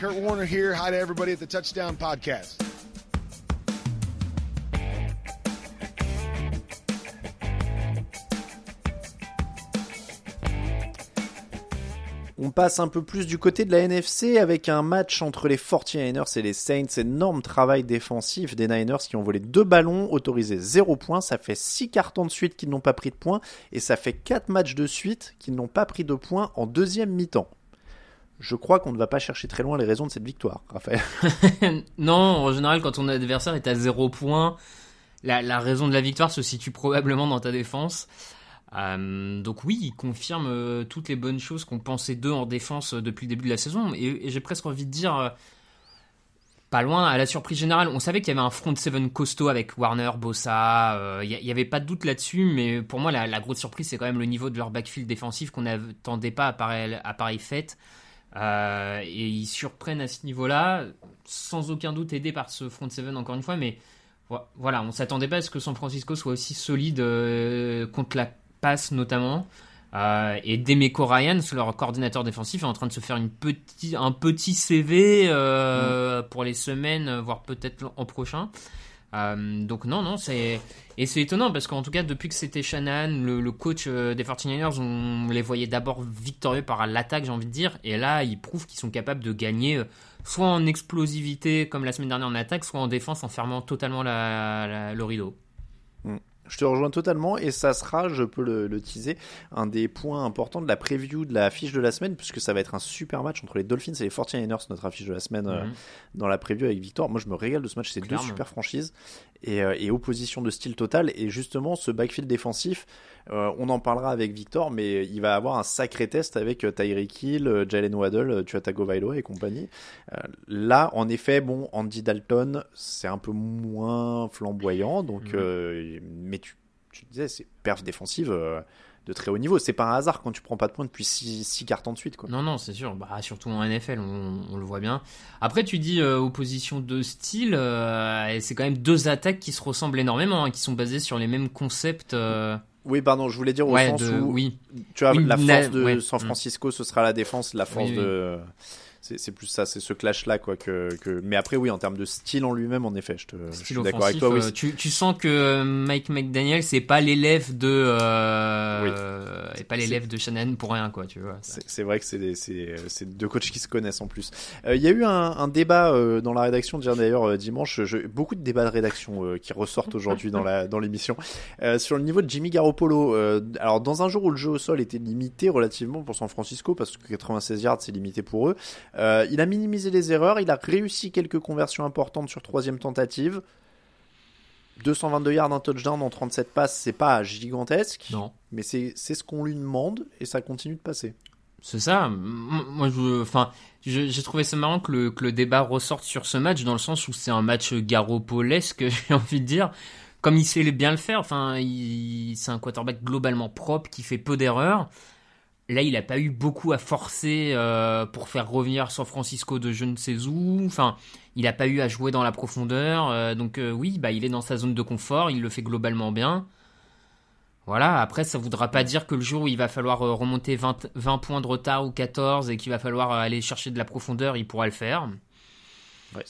Kurt Warner here. Hi to everybody at the Touchdown Podcast. On passe un peu plus du côté de la NFC avec un match entre les 49ers et les Saints. Énorme travail défensif des Niners qui ont volé deux ballons, autorisé 0 points. Ça fait 6 cartons de suite qu'ils n'ont pas pris de points et ça fait 4 matchs de suite qu'ils n'ont pas pris de points en deuxième mi-temps. Je crois qu'on ne va pas chercher très loin les raisons de cette victoire, Raphaël. <laughs> non, en général, quand ton adversaire est à 0 points, la, raison de la victoire se situe probablement dans ta défense. Euh, donc oui, il confirme euh, toutes les bonnes choses qu'on pensait d'eux en défense euh, depuis le début de la saison. Et, j'ai presque envie de dire, pas loin, à la surprise générale, on savait qu'il y avait un front seven costaud avec Warner, Bossa. Il n'y avait pas de doute là-dessus, mais pour moi, la, grosse surprise, c'est quand même le niveau de leur backfield défensif qu'on n'attendait pas à pareille, à fête. Euh, et ils surprennent à ce niveau-là, sans aucun doute aidés par ce front seven encore une fois, mais vo- voilà, on s'attendait pas à ce que San Francisco soit aussi solide euh, contre la passe notamment. Euh, et Demeco Ryan, leur coordinateur défensif, est en train de se faire une petit, un petit CV euh, pour les semaines, voire peut-être en prochain. Euh, donc non, non, c'est et c'est étonnant parce qu'en tout cas depuis que c'était Shanahan, le, coach euh, des 49ers, on les voyait d'abord victorieux par l'attaque, j'ai envie de dire, et là ils prouvent qu'ils sont capables de gagner euh, soit en explosivité comme la semaine dernière en attaque, soit en défense en fermant totalement la- le rideau. Je te rejoins totalement et ça sera, je peux le, le, teaser, un des points importants de la preview de la affiche de la semaine puisque ça va être un super match entre les Dolphins et les 49ers, notre affiche de la semaine euh, Mhm. dans la preview avec Victor. Moi, je me régale de ce match, c'est deux super franchises et, euh, et opposition de style total. Et justement, ce backfield défensif, euh, on en parlera avec Victor, mais il va avoir un sacré test avec Tyreek Hill, Jalen Waddle, Tua Tagovailoa et compagnie. Là, en effet, bon, Andy Dalton, c'est un peu moins flamboyant, donc, Mhm. mais tu, disais, c'est perf défensive euh, de très haut niveau. C'est pas un hasard quand tu prends pas de points depuis 6 cartons de suite, quoi. Non, non, c'est sûr. Bah, surtout en NFL, on, on le voit bien. Après, tu dis euh, opposition de style, euh, et c'est quand même deux attaques qui se ressemblent énormément, hein, qui sont basées sur les mêmes concepts. Oui, pardon, je voulais dire au ouais, sens de- où oui. tu vois, Oui, la force de ouais. San Mm. Francisco, ce sera la défense, la force oui. de. C'est plus ça, c'est ce clash-là, quoi. Que, que... Mais après, oui, en termes de style en lui-même, en effet, je, te, je suis d'accord avec toi. Oui, euh, tu, tu sens que euh, Mike McDaniel, c'est pas l'élève de, euh, Oui. et pas l'élève de Shannon pour rien, quoi, tu vois. C'est vrai que c'est des- c'est c'est deux coachs qui se connaissent en plus. Euh, Il y a eu un, un débat euh, dans la rédaction d'ailleurs dimanche, je- beaucoup de débats de rédaction euh, qui ressortent aujourd'hui dans la <laughs> dans l'émission euh, sur le niveau de Jimmy Garoppolo. Euh, alors dans un jour où le jeu au sol était limité relativement pour San Francisco parce que 96 yards c'est limité pour eux, euh, il a minimisé les erreurs, il a réussi quelques conversions importantes sur troisième tentative. 222 yards, un touchdown en 37 passes, c'est pas gigantesque, Non. mais c'est ce qu'on lui demande et ça continue de passer. C'est ça. Moi, je, enfin, j'ai trouvé ça marrant que le, que le débat ressorte sur ce match dans le sens où c'est un match garoppolesque, <laughs> j'ai envie de dire. Comme il sait bien le faire. Enfin, c'est un quarterback globalement propre qui fait peu d'erreurs. Là, il n'a pas eu beaucoup à forcer euh, pour faire revenir San Francisco de je ne sais où. Enfin, il n'a pas eu à jouer dans la profondeur. euh, donc euh, oui, bah, il est dans sa zone de confort. Il le fait globalement bien. Voilà, après, ça voudra pas dire que le jour où il va falloir remonter 20, 20 points de retard ou 14 et qu'il va falloir aller chercher de la profondeur, il pourra le faire. Ouais,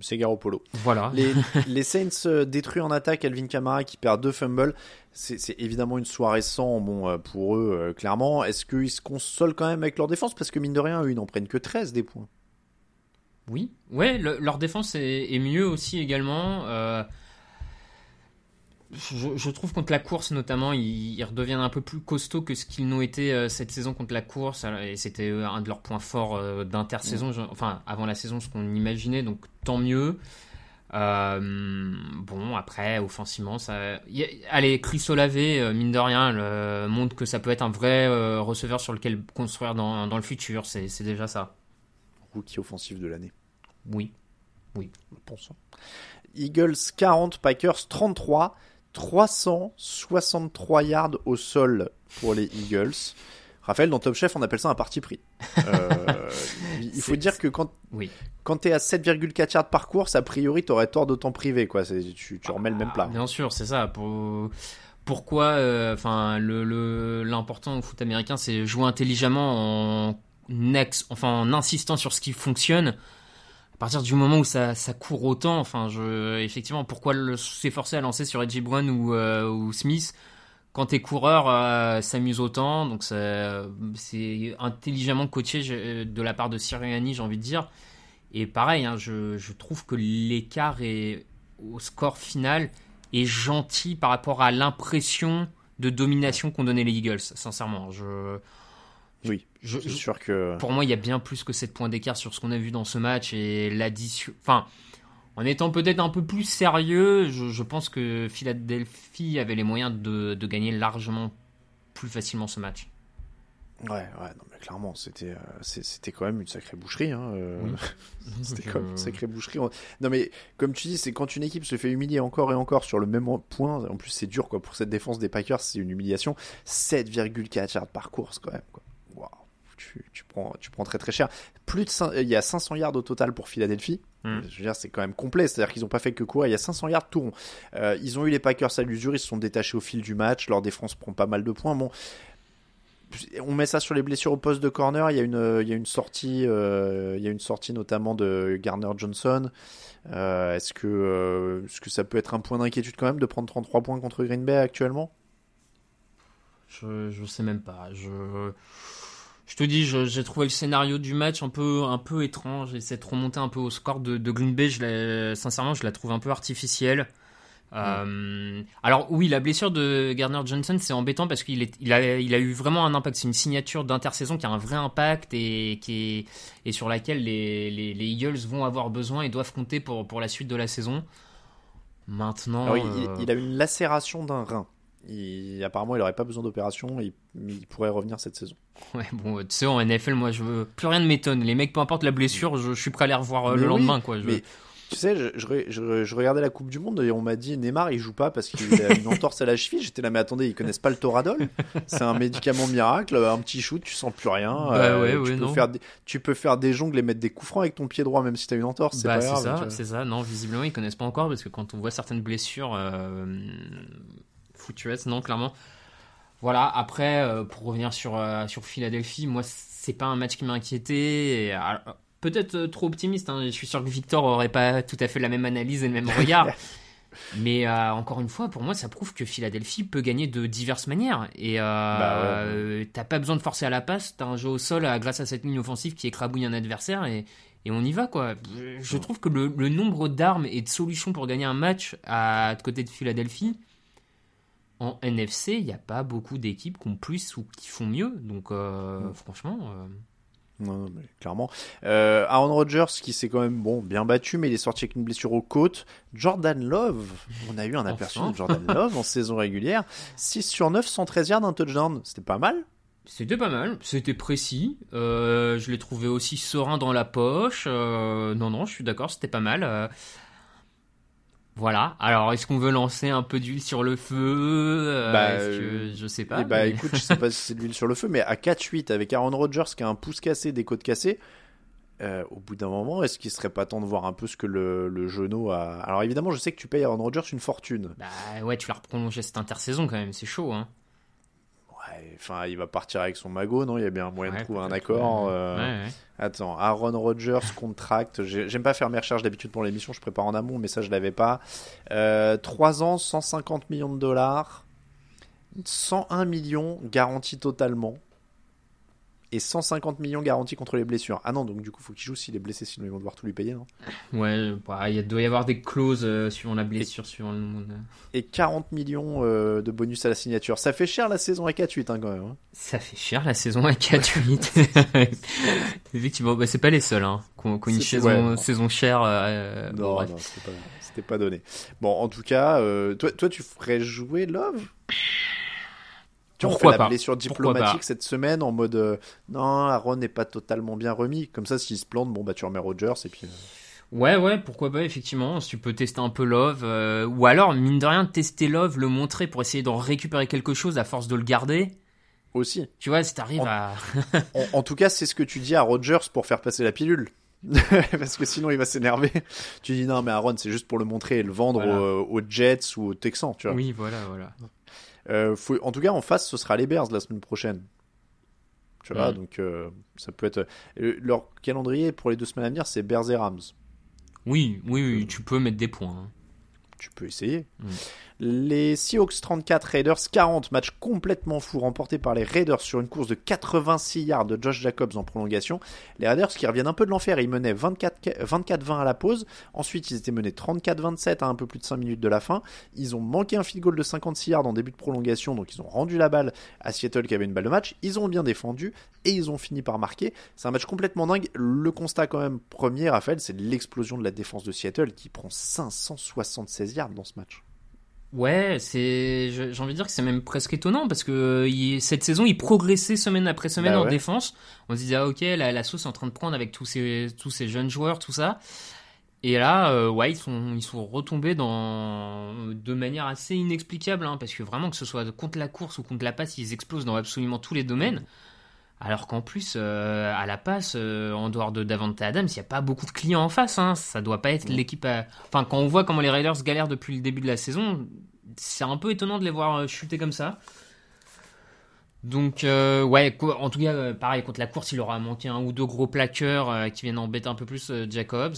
c'est- Garoppolo. Voilà. Les, <laughs> les Saints euh, détruits en attaque, Alvin Kamara qui perd deux fumbles. C'est évidemment une soirée sans bon, euh, pour eux, euh, clairement. Est-ce qu'ils se consolent quand même avec leur défense? Parce que mine de rien, eux, ils n'en prennent que 13 des points. Oui, ouais, le- leur défense est, est mieux aussi également. Euh, je, je trouve contre la course notamment, ils, ils redeviennent un peu plus costauds que ce qu'ils n'ont été euh, cette saison contre la course. Et c'était euh, un de leurs points forts euh, d'intersaison, je- enfin avant la saison, ce qu'on imaginait, donc tant mieux. Euh, bon, après, offensivement, ça. y a- allez, Chris Olave, euh, mine de rien, le- montre que ça peut être un vrai euh, receveur sur lequel construire dans, dans le futur. C'est c'est déjà ça. Rookie offensif de l'année. Oui. Je pense. Eagles 40, Packers 33. 363 yards au sol pour les Eagles. Raphaël, dans Top Chef, on appelle ça un parti pris. Euh, il faut dire que quand, Oui. quand tu es à 7,4 yards par course, a priori, tu aurais tort de t'en priver. Quoi. Tu, remets le même plat. Bien sûr, c'est ça. Pour... Pourquoi euh, Enfin, le le- l'important au foot américain, c'est jouer intelligemment en ex, enfin en insistant sur ce qui fonctionne. À partir du moment où ça, ça court autant, enfin, je, effectivement, pourquoi s'efforcer à lancer sur Edgy Brown ou, euh, ou Smith? Quand tes coureurs euh, s'amusent autant Donc c'est intelligemment coaché de la part de Sirianni, j'ai envie de dire. Et pareil, hein, je, je trouve que l'écart au score final est gentil par rapport à l'impression de domination qu'ont donné les Eagles. Sincèrement, je, Oui, je, je- sûr que. pour moi, il y a bien plus que 7 points d'écart sur ce qu'on a vu dans ce match et l'addition. Enfin, en étant peut-être un peu plus sérieux, je, je pense que Philadelphie avait les moyens de, de gagner largement plus facilement ce match. Ouais, ouais, non, mais clairement, c'était, euh, c'était quand même une sacrée boucherie. Hein, euh, Oui. <laughs> c'était quand même une sacrée <laughs> boucherie. On- Non, mais comme tu dis, c'est quand une équipe se fait humilier encore et encore sur le même point. En plus, c'est dur quoi pour cette défense des Packers, c'est une humiliation. 7,4 yards par course quand même. Quoi. Waouh, tu, tu prends, tu prends très très cher. Plus de cin- il y a 500 yards au total pour Philadelphie. Mm. Je veux dire, c'est quand même complet. C'est-à-dire qu'ils n'ont pas fait que courir. Il y a 500 yards tout rond. Euh, ils ont eu les Packers à l'usure. Ils se sont détachés au fil du match. Leur défense prend pas mal de points. Bon, on met ça sur les blessures au poste de corner. Il y a une, il y a une sortie, euh, il y a une sortie notamment de Garner Johnson. Euh, est-ce que, euh, est-ce que ça peut être un point d'inquiétude quand même de prendre 33 points contre Green Bay actuellement? Je, je sais même pas. Je, je te dis, j'ai trouvé le scénario du match un peu, un peu étrange. J'essaie de remonter un peu au score de, de Green Bay. Je sincèrement, je la trouve un peu artificielle. Euh, alors oui, la blessure de Gardner Johnson, c'est embêtant parce qu'il il a, il a eu vraiment un impact. C'est une signature d'intersaison qui a un vrai impact et, qui est, et sur laquelle les, les, les, Eagles vont avoir besoin et doivent compter pour, pour la suite de la saison. Maintenant, il, il, a une lacération d'un rein. Il, apparemment, il n'aurait pas besoin d'opération, il, il pourrait revenir cette saison. <laughs> Ouais, bon, tu sais, en NFL, moi, je veux plus rien ne m'étonne. Les mecs, peu importe la blessure, je, suis prêt à les revoir le lendemain, quoi. Je... Tu sais, je, regardais la Coupe du Monde et on m'a dit Neymar il joue pas parce qu'il a une <laughs> entorse à la cheville. J'étais là, mais attendez, ils connaissent pas le Toradol C'est un médicament miracle, un petit shoot, tu sens plus rien. Bah euh, tu, peux faire des, tu peux faire des jongles et mettre des coups francs avec ton pied droit, même si t'as une entorse. C'est bah, ça, c'est ça. Non, visiblement ils connaissent pas encore parce que quand on voit certaines blessures euh, foutuettes, non, clairement. Voilà. Après, euh, pour revenir sur euh, sur Philadelphie, moi c'est pas un match qui m'a inquiété peut-être euh, trop optimiste. Hein. Je suis sûr que Victor aurait pas tout à fait la même analyse et le même <laughs> regard. Mais euh, encore une fois, pour moi, ça prouve que Philadelphie peut gagner de diverses manières. Et euh, bah t'as pas besoin de forcer à la passe. T'as un jeu au sol grâce à cette ligne offensive qui écrabouille un adversaire et, et on y va quoi. Je trouve que le, nombre d'armes et de solutions pour gagner un match à, côté de Philadelphie en NFC, il n'y a pas beaucoup d'équipes qui ont plus ou qui font mieux. Donc mm. franchement. Non, mais clairement. Euh, Aaron Rodgers qui s'est quand même bon bien battu, mais il est sorti avec une blessure aux côtes. Jordan Love, on a eu un aperçu de Jordan Love en <laughs> saison régulière. 6 sur 9, 113 yards, un touchdown. C'était pas mal. C'était pas mal, c'était précis. Euh, je l'ai trouvé aussi serein dans la poche. Euh, non, non, je suis d'accord, c'était pas mal. Voilà. Alors, est-ce qu'on veut lancer un peu d'huile sur le feu euh, bah, que, Je sais pas. Eh bah, écoute, je sais pas <laughs> si c'est de l'huile sur le feu, mais à 4-8 avec Aaron Rodgers qui a un pouce cassé, des côtes cassées, euh, au bout d'un moment, est-ce qu'il serait pas temps de voir un peu ce que le, le genou a Alors évidemment, je sais que tu payes Aaron Rodgers une fortune. Bah ouais, tu l'as prolongé cette intersaison quand même, c'est chaud. Hein enfin, il va partir avec son magot, non? Il y a bien un moyen de trouver un accord. Euh, attends, Aaron Rodgers, contract. J'aime pas faire mes recherches d'habitude pour l'émission, je prépare en amont, mais ça, je l'avais pas. Euh, 3 ans, 150 millions de dollars. 101 millions garantis totalement et 150 millions garantis contre les blessures. Ah non, donc du coup, faut qu'il joue s'il est blessé, sinon ils vont devoir tout lui payer, non? Ouais, bah, il doit y avoir des clauses euh, suivant la blessure, suivant le monde. Et 40 millions euh, de bonus à la signature. Ça fait cher la saison à 4-8 hein, quand même. Hein. Ça fait cher la saison à 4-8. <laughs> Effectivement, bah, c'est pas les seuls hein, qui ont, une saison, saison chère. Euh, non, non, c'était pas, pas, donné. Bon, en tout cas, toi, toi, tu ferais jouer Love? Pourquoi on fait la blessure diplomatique cette semaine en mode euh, non, Aaron n'est pas totalement bien remis. Comme ça, s'il se plante, bon bah tu remets Rogers et puis. Euh. Ouais, ouais, pourquoi pas, effectivement. Si tu peux tester un peu Love. Euh, ou alors, mine de rien, tester Love, le montrer pour essayer d'en récupérer quelque chose à force de le garder. Aussi. Tu vois, si t'arrives à. <laughs> en, tout cas, c'est ce que tu dis à Rogers pour faire passer la pilule. <laughs> Parce que sinon, il va s'énerver. Tu dis non, mais Aaron, c'est juste pour le montrer et le vendre aux, Jets ou aux Texans, tu vois. Oui, voilà, voilà. Euh, en tout cas, en face, ce sera les Bears la semaine prochaine. Tu vois, donc euh, ça peut être. Euh, leur calendrier pour les deux semaines à venir, c'est Bears et Rams. Oui, oui, oui, tu peux mettre des points. Hein. Tu peux essayer. Mm. Les Seahawks 34, Raiders 40, match complètement fou remporté par les Raiders sur une course de 86 yards de Josh Jacobs en prolongation. Les Raiders qui reviennent un peu de l'enfer, ils menaient 24-20 à la pause. Ensuite, ils étaient menés 34-27 à un peu plus de 5 minutes de la fin. Ils ont manqué un field goal de 56 yards en début de prolongation, donc ils ont rendu la balle à Seattle qui avait une balle de match. Ils ont bien défendu et ils ont fini par marquer. C'est un match complètement dingue. Le constat quand même premier, Raphaël, c'est l'explosion de la défense de Seattle qui prend 576 yards dans ce match. Ouais, c'est, j'ai envie de dire que c'est même presque étonnant parce que cette saison, il progressait semaine après semaine bah en défense. On se disait, ah, ok, la, la, sauce est en train de prendre avec tous ces, tous ces jeunes joueurs, tout ça. Et là, euh, ouais, ils sont, ils sont retombés dans, de manière assez inexplicable, hein, parce que vraiment, que ce soit contre la course ou contre la passe, ils explosent dans absolument tous les domaines. Alors qu'en plus, euh, à la passe, euh, en dehors de Davante Adams, il n'y a pas beaucoup de clients en face. Hein. Ça doit pas être l'équipe. Enfin, quand on voit comment les Raiders galèrent depuis le début de la saison, c'est un peu étonnant de les voir euh, chuter comme ça. Donc, ouais, en tout cas, pareil, contre la course, il aura manqué un ou deux gros plaqueurs qui viennent embêter un peu plus Jacobs.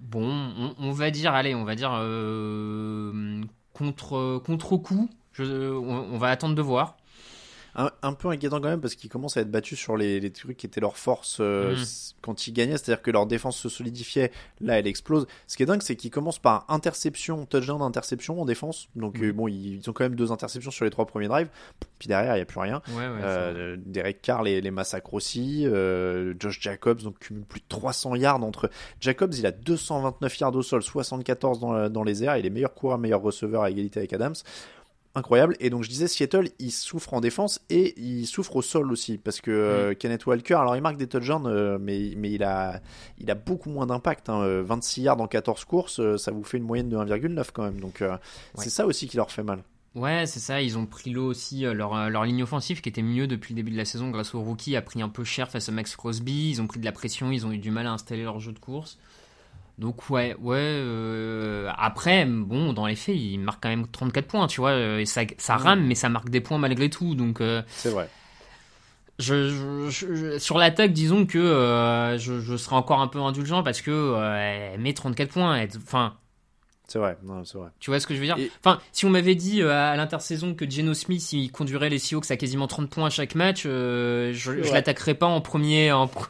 bon, on, va dire, allez, on va dire contre, contre coup. on va attendre de voir. Un, un peu inquiétant quand même parce qu'ils commencent à être battus sur les, les trucs qui étaient leur force euh, s- quand ils gagnaient, c'est-à-dire que leur défense se solidifiait, là elle explose. Ce qui est dingue, c'est qu'ils commencent par interception, touchdown, interception en défense. Donc Mhm. euh, bon, ils, ils ont quand même deux interceptions sur les trois premiers drives, puis derrière il y a plus rien. Ouais, ouais. Euh, Derek Carr les, les massacre aussi. Josh Jacobs donc cumule plus de 300 yards entre. Jacobs il a 229 yards au sol, 74 dans, dans les airs. Il est meilleur coureur, meilleur receveur à égalité avec Adams. Incroyable. Et donc je disais Seattle, il souffre en défense et il souffre au sol aussi parce que euh, Kenneth Walker, alors il marque des touchdowns, euh, mais mais il a il a beaucoup moins d'impact. Hein, euh, 26 yards en 14 courses, ça vous fait une moyenne de 1,9 quand même. Donc euh, c'est ça aussi qui leur fait mal. Ouais, c'est ça. Ils ont pris l'eau aussi. Leur, leur ligne offensive, qui était mieux depuis le début de la saison grâce au rookie, a pris un peu cher face à Max Crosby. Ils ont pris de la pression. Ils ont eu du mal à installer leur jeu de course. Donc ouais, ouais. euh, Après, bon, dans les faits, ils marquent quand même 34 points, tu vois. euh, Et ça, ça rame, mais ça marque des points malgré tout. Donc euh, C'est vrai. je, je- je- je- sur l'attaque, disons que euh, je, serai encore un peu indulgent parce que elle met 34 points. Enfin, C'est vrai. Non, c'est vrai. tu vois ce que je veux dire? Et- Enfin, si on m'avait dit à l'intersaison que Geno Smith il conduirait les Seahawks à quasiment 30 points à chaque match, je, l'attaquerais pas en premier. En... <laughs>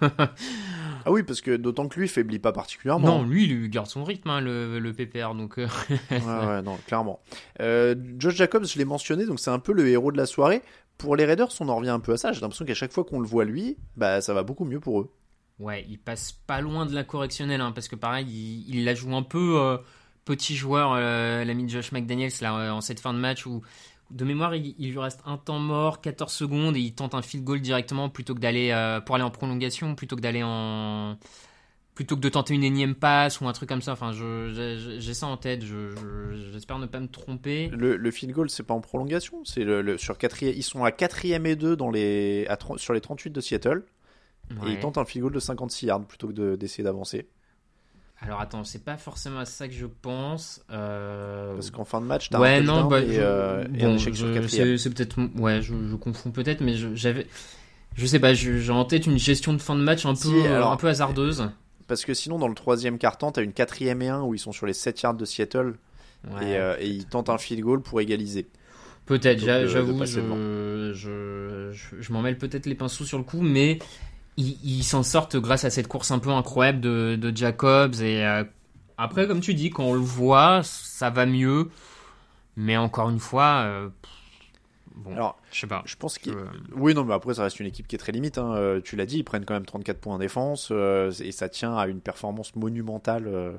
Ah oui, parce que d'autant que lui faiblit pas particulièrement. non, lui, il garde son rythme, hein, le, le PPR. Donc, euh, ouais, ouais, non, clairement. Euh, Josh Jacobs, je l'ai mentionné, donc c'est un peu le héros de la soirée. Pour les Raiders, on en revient un peu à ça. J'ai l'impression qu'à chaque fois qu'on le voit lui, bah ça va beaucoup mieux pour eux. ouais, il passe pas loin de la correctionnelle, hein, parce que pareil, il, il la joue un peu euh, petit joueur, l'ami de Josh McDaniels, là, en cette fin de match où. De mémoire, il, il lui reste un temps mort, 14 secondes, et il tente un field goal directement plutôt que d'aller euh, pour aller en prolongation, plutôt que d'aller en plutôt que de tenter une énième passe ou un truc comme ça. Enfin, j'ai ça en tête. je- je- J'espère ne pas me tromper. Le, le field goal, c'est pas en prolongation, c'est le, le- sur quatrième. Ils sont à quatrième et 2 dans les, à sur les 38 de Seattle, et ils tentent un field goal de 56 yards plutôt que de- d'essayer d'avancer. Alors attends, c'est pas forcément à ça que je pense. Euh, Parce qu'en fin de match, t'as ouais, un non, bah, et, je- euh, et un bon, échec sur je- quatrième. c'est peut-être, ouais, je, je confonds peut-être, mais j'avais, je sais pas, j'ai en tête une gestion de fin de match un Si, peu, euh, alors- un peu hasardeuse. Parce que sinon, dans le troisième quart-temps, t'as une quatrième et 1 où ils sont sur les 7 yards de Seattle Ouais. et, euh, et ils tentent un field goal pour égaliser. Peut-être, j'avoue, je, je, je m'en mêle peut-être les pinceaux sur le coup, mais ils ils s'en sortent grâce à cette course un peu incroyable de, de Jacobs. Et euh, après, comme tu dis, quand on le voit, ça va mieux. Mais encore une fois, euh, bon, Alors, je sais pas. Je pense qu'il. Euh, Oui, non, mais après, ça reste une équipe qui est très limite. hein. Euh, Tu l'as dit, ils prennent quand même 34 points en défense euh, et ça tient à une performance monumentale euh,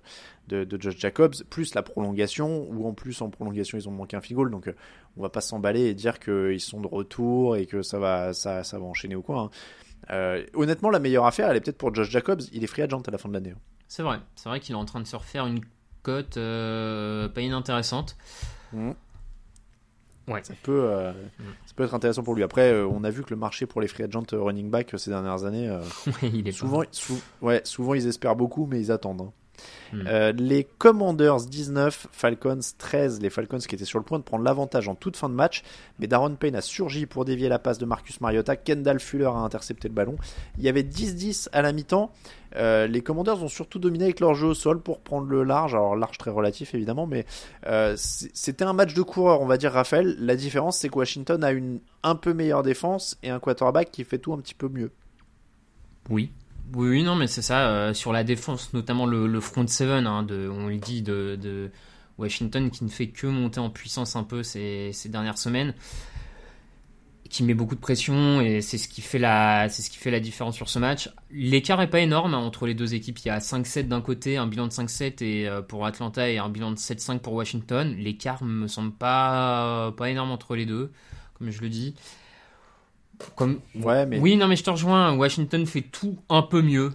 de, de Josh Jacobs, plus la prolongation, où en plus, en prolongation, ils ont manqué un field goal. Donc, on va pas s'emballer et dire qu'ils sont de retour et que ça va, ça, ça va enchaîner au coin. hein. Euh, honnêtement, la meilleure affaire, elle est peut-être pour Josh Jacobs. Il est free agent à la fin de l'année. hein. C'est vrai, c'est vrai qu'il est en train de se refaire une cote euh, pas inintéressante. Mhm. Ouais. Ça peut, euh, ça peut être intéressant pour lui. Après, on a vu que le marché pour les free agents running back ces dernières années, <laughs> Ouais, il est souvent, sou- ouais, souvent ils espèrent beaucoup, mais ils attendent. hein. Hmm. Euh, les Commanders 19, Falcons 13. Les Falcons qui étaient sur le point de prendre l'avantage en toute fin de match, mais Darren Payne a surgi pour dévier la passe de Marcus Mariota. Kendall Fuller a intercepté le ballon. Il y avait 10-10 à la mi-temps. Euh, les Commanders ont surtout dominé avec leur jeu au sol pour prendre le large. Alors large très relatif évidemment, mais euh, c'était un match de coureur, on va dire Raphaël. La différence c'est que Washington a une un peu meilleure défense et un quarterback qui fait tout un petit peu mieux. Oui. Oui, non, mais c'est ça. euh, sur la défense, notamment le, front seven, hein, de, on le dit, de, Washington, qui ne fait que monter en puissance un peu ces, ces dernières semaines, qui met beaucoup de pression et c'est ce qui fait la, ce qui fait la différence sur ce match. L'écart est pas énorme hein, entre les deux équipes. Il y a 5-7 d'un côté, un bilan de 5-7 et euh, pour Atlanta et un bilan de 7-5 pour Washington. L'écart me semble pas, pas énorme entre les deux, comme je le dis. Comme, Ouais, mais oui, non, mais je te rejoins. Washington fait tout un peu mieux.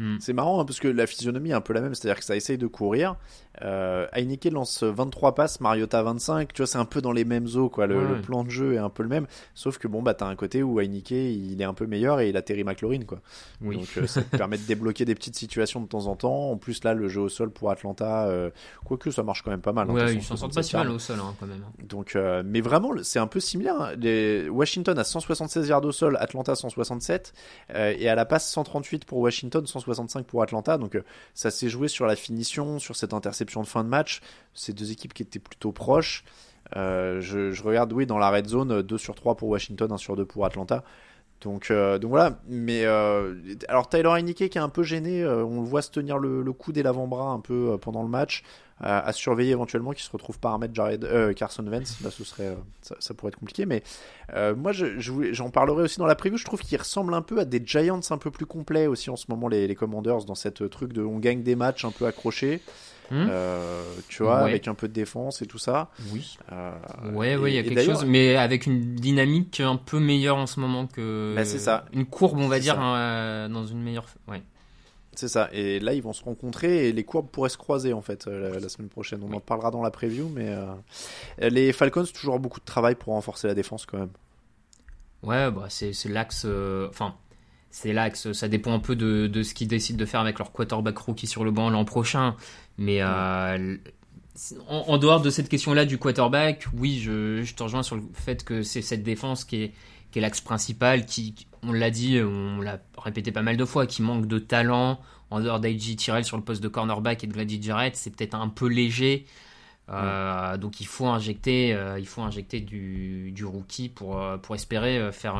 Hmm. C'est marrant hein, parce que la physionomie est un peu la même, c'est-à-dire que ça essaye de courir. Euh, Heineken lance 23 passes, Mariota 25. Tu vois, c'est un peu dans les mêmes eaux, quoi. Le, Ouais. le plan de jeu est un peu le même, sauf que bon, bah t'as un côté où Heineken il est un peu meilleur et il a Terry McLaurin, quoi. Oui. Donc euh, ça te permet de débloquer des petites situations de temps en temps. En plus là, le jeu au sol pour Atlanta, euh, quoique ça marche quand même pas mal. hein, ouais, ils s'en sortent pas 67 si mal au sol, hein, quand même. Donc, euh, mais vraiment, c'est un peu similaire. hein. Les... Washington a 176 yards au sol, Atlanta 167, euh, et à la passe 138 pour Washington, 65 pour Atlanta. Donc euh, ça s'est joué sur la finition, sur cette interception de fin de match. Ces deux équipes qui étaient plutôt proches. Euh, je, regarde, oui, dans la red zone, 2 sur 3 pour Washington, 1 sur 2 pour Atlanta. Donc, euh, donc voilà. Mais euh, alors Tyler Heineke qui est un peu gêné, euh, on le voit se tenir le coude et l'avant-bras un peu pendant le match, à surveiller éventuellement qu'il se retrouve pas à remettre Jared, Carson Vance. Là, ce serait, ça, ça, pourrait être compliqué. Mais moi, je, j'en parlerai aussi dans la preview. Je trouve qu'il ressemble un peu à des Giants un peu plus complets aussi en ce moment les, les Commanders dans cette truc de on gagne des matchs un peu accrochés. Hmm. Euh, tu vois, avec un peu de défense et tout ça. Oui. Euh, ouais, ouais, il y a quelque chose, mais avec une dynamique un peu meilleure en ce moment que. Bah, c'est ça. Une courbe, on va dire, euh, dans une meilleure. Ouais. C'est ça. Et là, ils vont se rencontrer et les courbes pourraient se croiser en fait la, semaine prochaine. On en parlera dans la preview, mais les Falcons toujours beaucoup de travail pour renforcer la défense quand même. Ouais, bah c'est l'axe. Enfin c'est l'axe. Ça dépend un peu de, ce qu'ils décident de faire avec leur quarterback rookie sur le banc l'an prochain. Mais euh, en, dehors de cette question-là du quarterback, oui, je, je, te rejoins sur le fait que c'est cette défense qui est, qui est l'axe principal, qui, on l'a dit, on l'a répété pas mal de fois, qui manque de talent. En dehors d'A.J. Tyrell sur le poste de cornerback et de Gladys Jarrett, c'est peut-être un peu léger. Euh, donc il faut injecter, euh, il faut injecter du, du rookie pour, pour espérer faire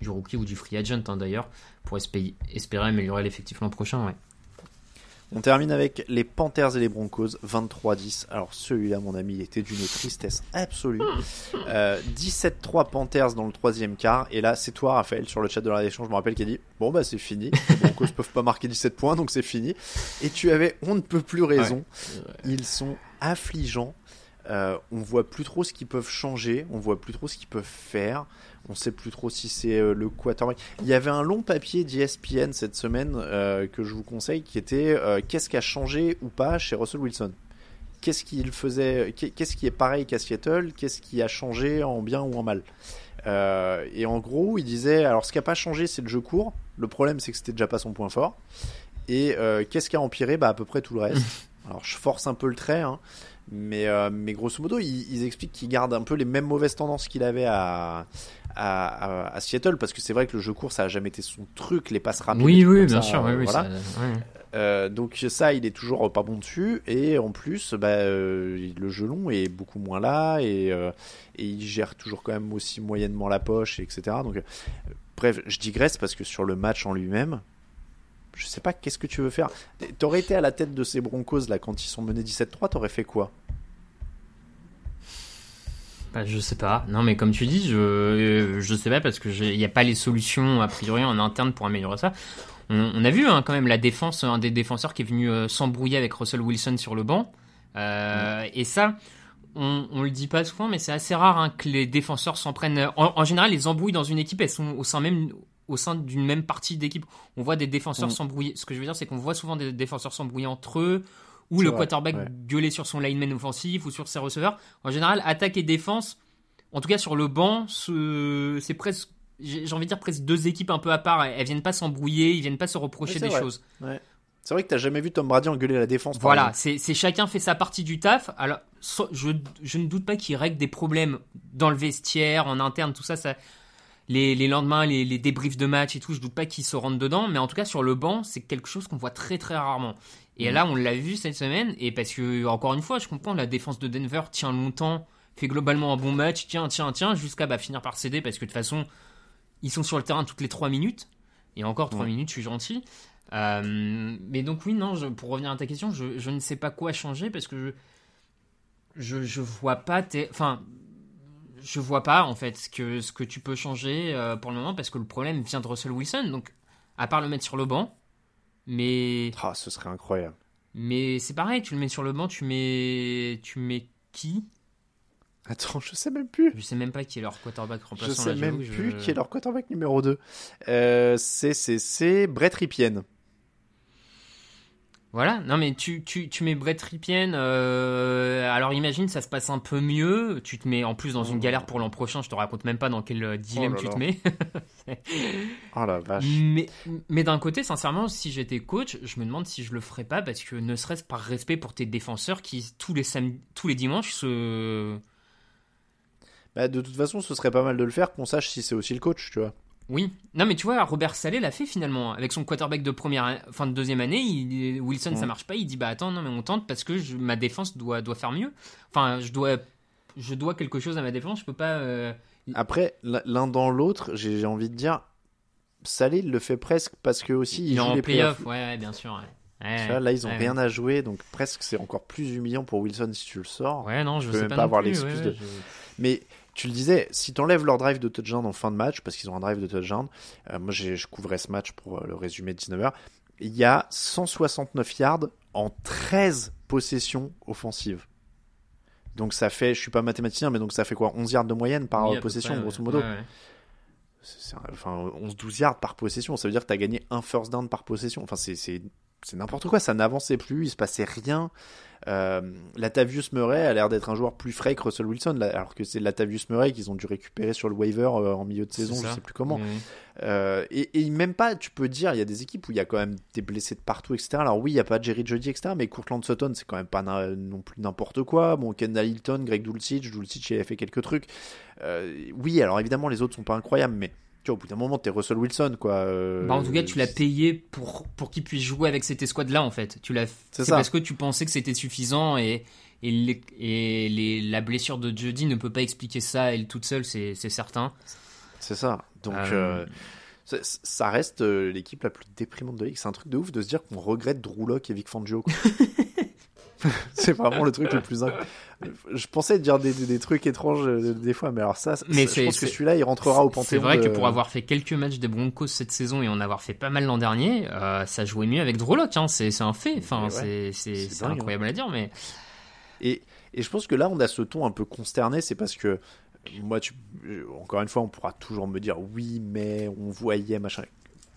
du rookie ou du free agent hein, d'ailleurs, pour espérer, espérer améliorer l'effectif l'an prochain. Ouais. On termine avec les Panthers et les Broncos, 23-10. Alors celui-là, mon ami, il était d'une tristesse absolue. Euh, 17-3 Panthers dans le troisième quart. Et là, c'est toi, Raphaël, sur le chat de la je me rappelle, qui a dit Bon, bah c'est fini. Les <laughs> Broncos peuvent pas marquer 17 points, donc c'est fini. Et tu avais, on ne peut plus raison. Ils sont affligeants. Euh, on voit plus trop ce qu'ils peuvent changer, on voit plus trop ce qu'ils peuvent faire. On sait plus trop si c'est euh, le quarterback. Il y avait un long papier d'ESPN cette semaine euh, que je vous conseille qui était euh, qu'est-ce qui a changé ou pas chez Russell Wilson? Qu'est-ce qu'il faisait Qu'est-ce qui est pareil qu'à Seattle? Qu'est-ce qui a changé en bien ou en mal? Et en gros, il disait alors ce qui a pas changé, c'est le jeu court. Le problème, c'est que c'était déjà pas son point fort. Et qu'est-ce qui a empiré? Bah à peu près tout le reste. <laughs> Alors je force un peu le trait, hein, mais, mais grosso modo, ils, ils expliquent qu'il garde un peu les mêmes mauvaises tendances qu'il avait à, à, Seattle parce que c'est vrai que le jeu court ça a jamais été son truc, les passes rapides. Oui, oui, bien sûr. Euh, donc ça, il est toujours pas bon dessus et en plus, bah, euh, le jeu long est beaucoup moins là et, euh, et, il gère toujours quand même aussi moyennement la poche, etc. Donc bref, je digresse parce que sur le match en lui-même, je sais pas qu'est-ce que tu veux faire. T'aurais été à la tête de ces Broncos là quand ils sont menés 17-3, t'aurais fait quoi? Bah, je sais pas. Non, mais comme tu dis, je je sais pas parce que il n'y a pas les solutions a priori en interne pour améliorer ça. On, a vu hein, quand même la défense, un des défenseurs qui est venu euh, s'embrouiller avec Russell Wilson sur le banc. Euh, Et ça, on, on le dit pas souvent, mais c'est assez rare hein, que les défenseurs s'en prennent. En, général, les embrouilles dans une équipe, elles sont au sein même au sein d'une même partie d'équipe. On voit des défenseurs mm. s'embrouiller. Ce que je veux dire, c'est qu'on voit souvent des défenseurs s'embrouiller entre eux ou le quarterback gueuler sur son lineman offensif ou sur ses receveurs. En général, attaque et défense, en tout cas sur le banc, c'est presque, j'ai envie de dire presque deux équipes un peu à part. Elles viennent pas s'embrouiller, ils viennent pas se reprocher des choses. C'est vrai que t'as jamais vu Tom Brady engueuler la défense. Voilà, c'est chacun fait sa partie du taf. Alors, je, je ne doute pas qu'il règle des problèmes dans le vestiaire, en interne, tout ça, ça les, les lendemains, les, les, débriefs de match et tout, je doute pas qu'ils se rentrent dedans, mais en tout cas sur le banc, c'est quelque chose qu'on voit très très rarement. Et mm. là, on l'a vu cette semaine, et parce que, encore une fois, je comprends, la défense de Denver tient longtemps, fait globalement un bon match, tiens, tiens, tiens, jusqu'à bah, finir par céder, parce que de toute façon, ils sont sur le terrain toutes les 3 minutes, et encore 3 minutes, je suis gentil. Euh, mais donc oui, non, pour revenir à ta question, je, je, ne sais pas quoi changer, parce que je, je, je vois pas... Enfin, je vois pas, en fait, ce que, ce que tu peux changer euh, pour le moment, parce que le problème vient de Russell Wilson, donc à part le mettre sur le banc, mais. Ah, ce serait incroyable. Mais c'est pareil, tu le mets sur le banc, tu mets. Tu mets qui? Attends, je sais même plus. Je sais même pas qui est leur quarterback remplaçant. Je sais même plus qui est leur quarterback numéro 2. Euh, c'est Brett Ripien. Voilà, non mais tu, tu, tu mets Brett Ripien, euh, alors imagine ça se passe un peu mieux, tu te mets en plus dans une galère pour l'an prochain, je te raconte même pas dans quel euh, dilemme oh tu te mets. oh <laughs> la vache. Mais, mais d'un côté, sincèrement, si j'étais coach, je me demande si je le ferais pas parce que ne serait-ce par respect pour tes défenseurs qui tous les, tous les dimanches se... Bah, de toute façon, ce serait pas mal de le faire qu'on sache si c'est aussi le coach, tu vois. Oui. Non, mais tu vois, Robert Salé l'a fait finalement. Avec son quarterback de première, fin de deuxième année, il- Wilson, ça Ouais. marche pas. Il dit, bah attends, non, mais on tente parce que je- ma défense doit, doit faire mieux. Enfin, je dois, je dois quelque chose à ma défense. Je peux pas. euh, Après, l'un dans l'autre, j'ai envie de dire, Salé il le fait presque parce que aussi il, Il joue en les playoff. playoffs. Ouais, ouais, bien sûr. Ouais. Vois, là, ils ont rien à jouer, donc presque c'est encore plus humiliant pour Wilson si tu le sors. Ouais, non, je peux sais même pas, avoir l'excuse de- je- Mais tu le disais, si t'enlèves leur drive de touchdown en fin de match, parce qu'ils ont un drive de touchdown, euh, moi je couvrais ce match pour euh, le résumé de 19h, il y a 169 yards en 13 possessions offensives. Donc ça fait, je suis pas mathématicien, mais donc ça fait quoi 11 yards de moyenne par Oui, possession, près, grosso modo? Ouais, ouais. C'est- c'est un- enfin 11-12 yards par possession, ça veut dire que tu as gagné un first down par possession. Enfin, c'est- c'est c'est n'importe quoi, ça n'avançait plus, il se passait rien. Euh, Latavius Murray a l'air d'être un joueur plus frais que Russell Wilson, là, alors que c'est Latavius Murray qu'ils ont dû récupérer sur le waiver euh, en milieu de saison, je sais plus comment. Oui. Euh, et, et même pas, tu peux dire, il y a des équipes où il y a quand même des blessés de partout, etc. Alors oui, il n'y a pas Jerry Jody, etc. Mais Courtland Sutton, c'est quand même pas non plus n'importe quoi. Bon, Kendall Hilton, Greg Dulcich, Dulcich, il a fait quelques trucs. Oui, alors évidemment, les autres sont pas incroyables, mais vois, au bout d'un moment, t'es Russell Wilson, quoi. Euh, Bah, en tout cas, tu l'as payé pour, pour qu'il puisse jouer avec cette escouade-là, en fait. Tu l'as, C'est parce que tu pensais que c'était suffisant et, et, les- et les- la blessure de Jody ne peut pas expliquer ça elle toute seule, c'est, c'est certain. C'est ça. Donc, Euh, euh, ça, reste l'équipe la plus déprimante de la ligue. C'est un truc de ouf de se dire qu'on regrette Drew Lock et Vic Fangio. quoi. <laughs> <laughs> c'est vraiment le truc le plus. inc- Je pensais dire des, des- des trucs étranges euh, des fois, mais alors ça, Mais je c'est- pense que celui-là, il rentrera au panthéon. C'est vrai de- que pour avoir fait quelques matchs des Broncos cette saison et en avoir fait pas mal l'an dernier, euh, ça jouait mieux avec Drew Lock, hein, c'est, un fait. Enfin, ouais, c'est, hein. incroyable à dire, mais Et, et je pense que là, on a ce ton un peu consterné, c'est parce que moi, tu, euh, encore une fois, on pourra toujours me dire oui, mais on voyait machin.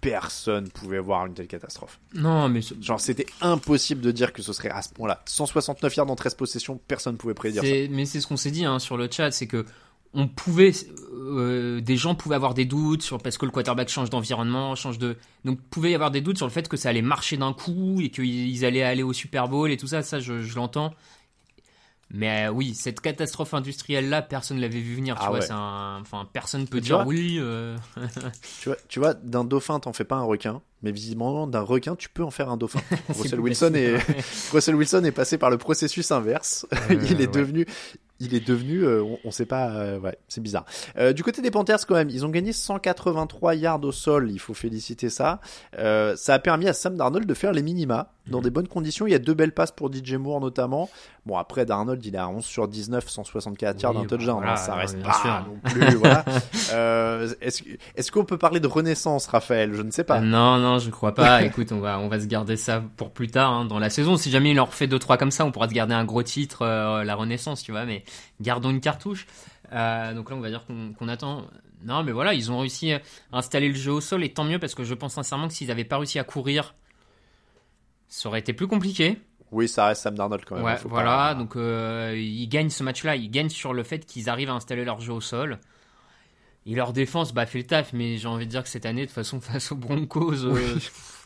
Personne pouvait voir une telle catastrophe. non, mais Genre, c'était impossible de dire que ce serait à ce point-là. 169 yards dans 13 possessions, personne ne pouvait prédire ça. Mais c'est ce qu'on s'est dit hein, sur le chat, c'est que on pouvait, euh, des gens pouvaient avoir des doutes sur parce que le quarterback change d'environnement, change de, donc pouvait y avoir des doutes sur le fait que ça allait marcher d'un coup et qu'ils allaient aller au Super Bowl et tout ça, ça je, je l'entends. Mais euh, oui, cette catastrophe industrielle là, personne l'avait vu venir. Tu Ah vois, ouais. un, enfin personne peut tu dire vois- oui. euh, <laughs> Tu vois, tu vois d'un dauphin, t'en fais pas un requin, mais visiblement, d'un requin, tu peux en faire un dauphin. <laughs> Russell Wilson, est. <laughs> Russell Wilson est passé par le processus inverse. il est devenu. Il est devenu, euh, on, on sait pas, euh, ouais, c'est bizarre. Euh, du côté des Panthers, quand même, ils ont gagné 183 yards au sol, il faut féliciter ça. Euh, ça a permis à Sam Darnold de faire les minima dans Mhm. des bonnes conditions. Il y a deux belles passes pour DJ Moore notamment. Bon, après, Darnold, il est à 11 sur 19, 164 yards, Oui, un bah, touchdown. voilà, hein, ça reste bien pas sûr. non plus, voilà. <laughs> Euh, est-ce, est-ce qu'on peut parler de renaissance, Raphaël? Je ne sais pas. Non, non, je crois pas. <laughs> Écoute, on va, on va se garder ça pour plus tard hein, dans la saison. Si jamais il en refait deux trois comme ça, on pourra se garder un gros titre, euh, la Renaissance, tu vois. Mais gardons une cartouche. Euh, donc là, on va dire qu'on attend. Non, mais voilà, ils ont réussi à installer le jeu au sol et tant mieux parce que je pense sincèrement que s'ils n'avaient pas réussi à courir, ça aurait été plus compliqué. Oui, ça reste Sam Darnold quand même. Ouais, voilà. pas- Donc euh, ils gagnent ce match-là. Ils gagnent sur le fait qu'ils arrivent à installer leur jeu au sol. Et leur défense bah, fait le taf, mais j'ai envie de dire que cette année, de toute façon, <laughs> face aux Broncos, euh,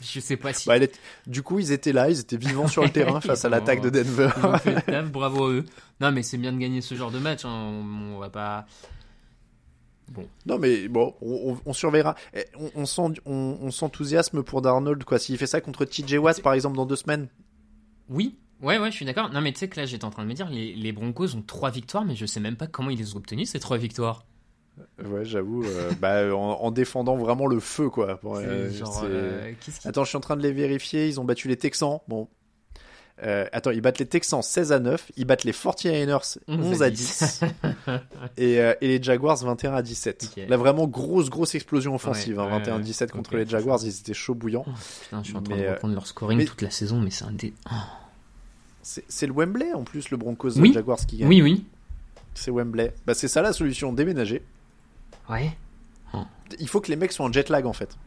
je sais pas si Bah, est- Du coup, ils étaient là, ils étaient vivants sur le <laughs> terrain face à l'attaque de Denver. Ils ont fait le <laughs> taf, bravo à eux. Non, mais c'est bien de gagner ce genre de match. hein. On, on va pas. Non, mais bon, on, surveillera. On, on sent, on, on s'enthousiasme pour Darnold, quoi. S'il fait ça contre TJ Watt, par exemple, dans deux semaines. Oui, ouais, ouais, je suis d'accord. Non, mais tu sais que là, j'étais en train de me dire, les, les Broncos ont trois victoires, mais je sais même pas comment ils les ont obtenues, ces trois victoires. Ouais, j'avoue. euh, <laughs> bah, en, en défendant vraiment le feu, quoi. C'est euh, genre, euh, qui- Attends, je suis en train de les vérifier. Ils ont battu les Texans. Bon. Euh, attends, ils battent les Texans 16 à 9. Ils battent les 49ers 11 à 10. <laughs> et, euh, et les Jaguars 21 à 17. Ok. Là, vraiment, grosse, grosse explosion offensive. Ouais, hein, ouais, 21-17 contre ok. les Jaguars. Ils étaient chauds bouillants. Oh, putain, je suis en train Mais, de euh, reprendre leur scoring mais- toute la saison, mais c'est un dé. Oh. C'est le Wembley en plus, le Broncos Oui. Jaguars qui gagne. Oui, oui. C'est Wembley. Bah, c'est ça la solution, déménager. Ouais. Il faut que les mecs soient en jet lag en fait.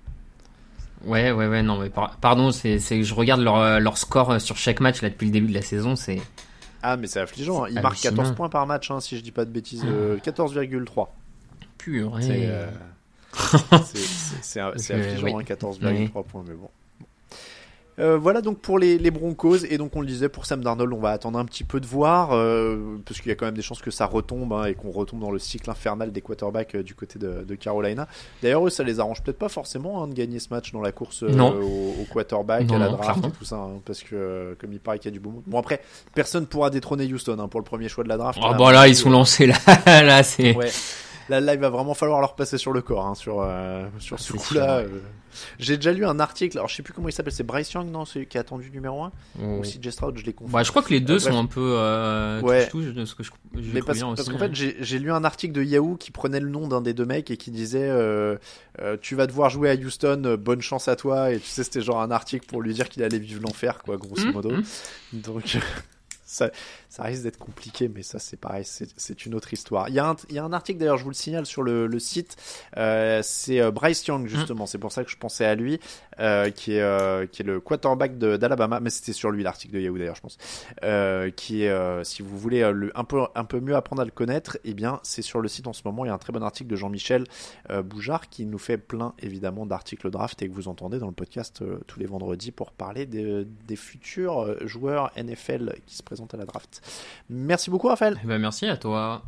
Ouais, ouais, ouais, non, mais par- pardon, c'est c'est que je regarde leur, euh, leur score euh, sur chaque match là depuis le début de la saison, c'est. Ah, mais c'est affligeant. hein. Ils marquent 14 hallucinant. points par match, hein, si je dis pas de bêtises. euh, 14,3. Purée. C'est euh, <laughs> c'est- c'est- c'est- c'est Euh, affligeant, oui. hein, 14,3 points, mais bon. Euh, voilà donc pour les, les, Broncos et donc on le disait pour Sam Darnold on va attendre un petit peu de voir euh, parce qu'il y a quand même des chances que ça retombe hein, et qu'on retombe dans le cycle infernal des quarterbacks euh, du côté de, de Carolina. D'ailleurs eux ça les arrange peut-être pas forcément hein, de gagner ce match dans la course euh, au, au, quarterback à la draft et tout ça hein, parce que comme il paraît qu'il y a du bon bon après personne pourra détrôner Houston hein, pour le premier choix de la draft. Ah bah là ils sont lancés là <laughs> là c'est ouais. Là, là, il va vraiment falloir leur passer sur le corps, hein, sur, euh, sur ce coup-là. Euh. J'ai déjà lu un article, alors je sais plus comment il s'appelle, c'est Bryce Young, non, celui qui a attendu numéro 1 Ou CJ Stroud, je les confonds. Bah, je crois que les deux euh, sont un peu euh, ouais. touche ce que je, je Mais parce, parce qu'en fait, j'ai lu un article de Yahoo qui prenait le nom d'un des deux mecs et qui disait euh, Tu vas devoir jouer à Houston, bonne chance à toi. Et tu sais, c'était genre un article pour lui dire qu'il allait vivre l'enfer, quoi, grosso modo. Mmh, mmh. Donc. <laughs> Ça, ça, risque d'être compliqué, mais ça c'est pareil, c'est une autre histoire. Il y a un, il y a un article d'ailleurs, je vous le signale sur le, le site, euh, c'est Bryce Young justement, mmh. c'est pour ça que je pensais à lui, euh, qui est euh, qui est le quarterback d'Alabama, mais c'était sur lui l'article de Yahoo d'ailleurs, je pense, euh, qui est, euh, si vous voulez le, un peu un peu mieux apprendre à le connaître, eh bien c'est sur le site en ce moment. Il y a un très bon article de Jean-Michel Boujard qui nous fait plein évidemment d'articles draft et que vous entendez dans le podcast tous les vendredis pour parler des, des futurs joueurs NFL qui se présentent à la draft. Merci beaucoup Raphaël. Eh ben merci à toi.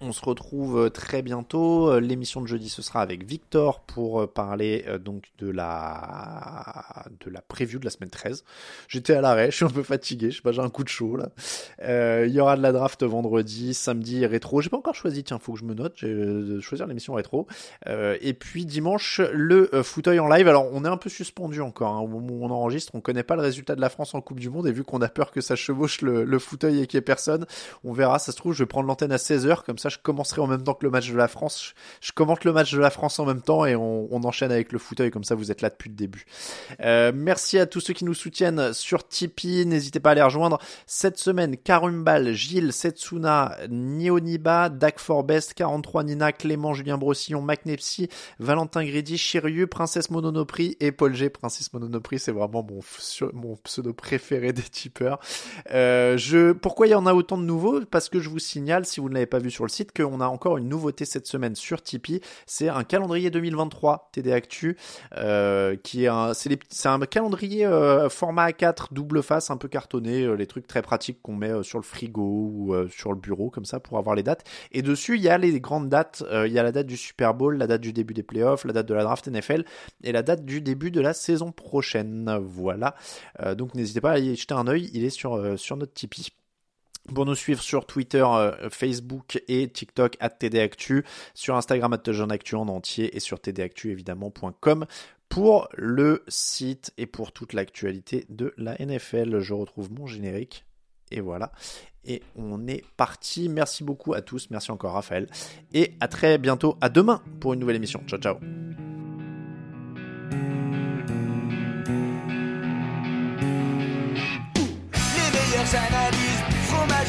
On se retrouve très bientôt. L'émission de jeudi ce sera avec Victor pour parler donc de la de la preview de la semaine 13. J'étais à l'arrêt, <laughs> je suis un peu fatigué, je sais pas, j'ai un coup de chaud là. Euh, il y aura de la draft vendredi, samedi rétro. J'ai pas encore choisi, tiens, faut que je me note, j'ai de choisir l'émission rétro. Euh, et puis dimanche le euh, fauteuil en live. Alors on est un peu suspendu encore hein, au moment où on enregistre, on connaît pas le résultat de la France en Coupe du Monde et vu qu'on a peur que ça chevauche le, fauteuil et qu'il y ait personne, on verra. Ça se trouve, je vais prendre l'antenne à 16h comme ça je commencerai en même temps que le match de la France. Je, je commente le match de la France en même temps et on, enchaîne avec le fauteuil, comme ça vous êtes là depuis le début. Euh, merci à tous ceux qui nous soutiennent sur Tipeee, n'hésitez pas à les rejoindre. Cette semaine, Karumbal, Gilles, Setsuna, Nioniba, Dak Forbest, 43 Nina, Clément, Julien Brossillon, Macnepsy, Valentin Grédy, Chirieux, Princesse Mononoprix et Paul G. Princesse Mononoprix, c'est vraiment mon, mon pseudo préféré des tipeurs. Euh, je, pourquoi il y en a autant de nouveaux? Parce que je vous signale, si vous ne l'avez pas vu sur le qu'on a encore une nouveauté cette semaine sur Tipeee. C'est un calendrier 2023 TD Actu, euh, qui est un, c'est, un calendrier euh, format A4 double face, un peu cartonné, euh, les trucs très pratiques qu'on met sur le frigo ou sur le bureau comme ça pour avoir les dates. Et dessus, il y a les grandes dates. il y a la date du Super Bowl, la date du début des playoffs, la date de la draft NFL et la date du début de la saison prochaine. Voilà. donc n'hésitez pas à y jeter un œil. Il est sur sur notre Tipeee pour nous suivre sur Twitter, euh, Facebook et TikTok at TDActu, sur Instagram at Actu en entier et sur tdactu évidemment.com pour le site et pour toute l'actualité de la NFL. Je retrouve mon générique et voilà. Et on est parti. Merci beaucoup à tous. Merci encore Raphaël. Et à très bientôt. À demain pour une nouvelle émission. Ciao ciao.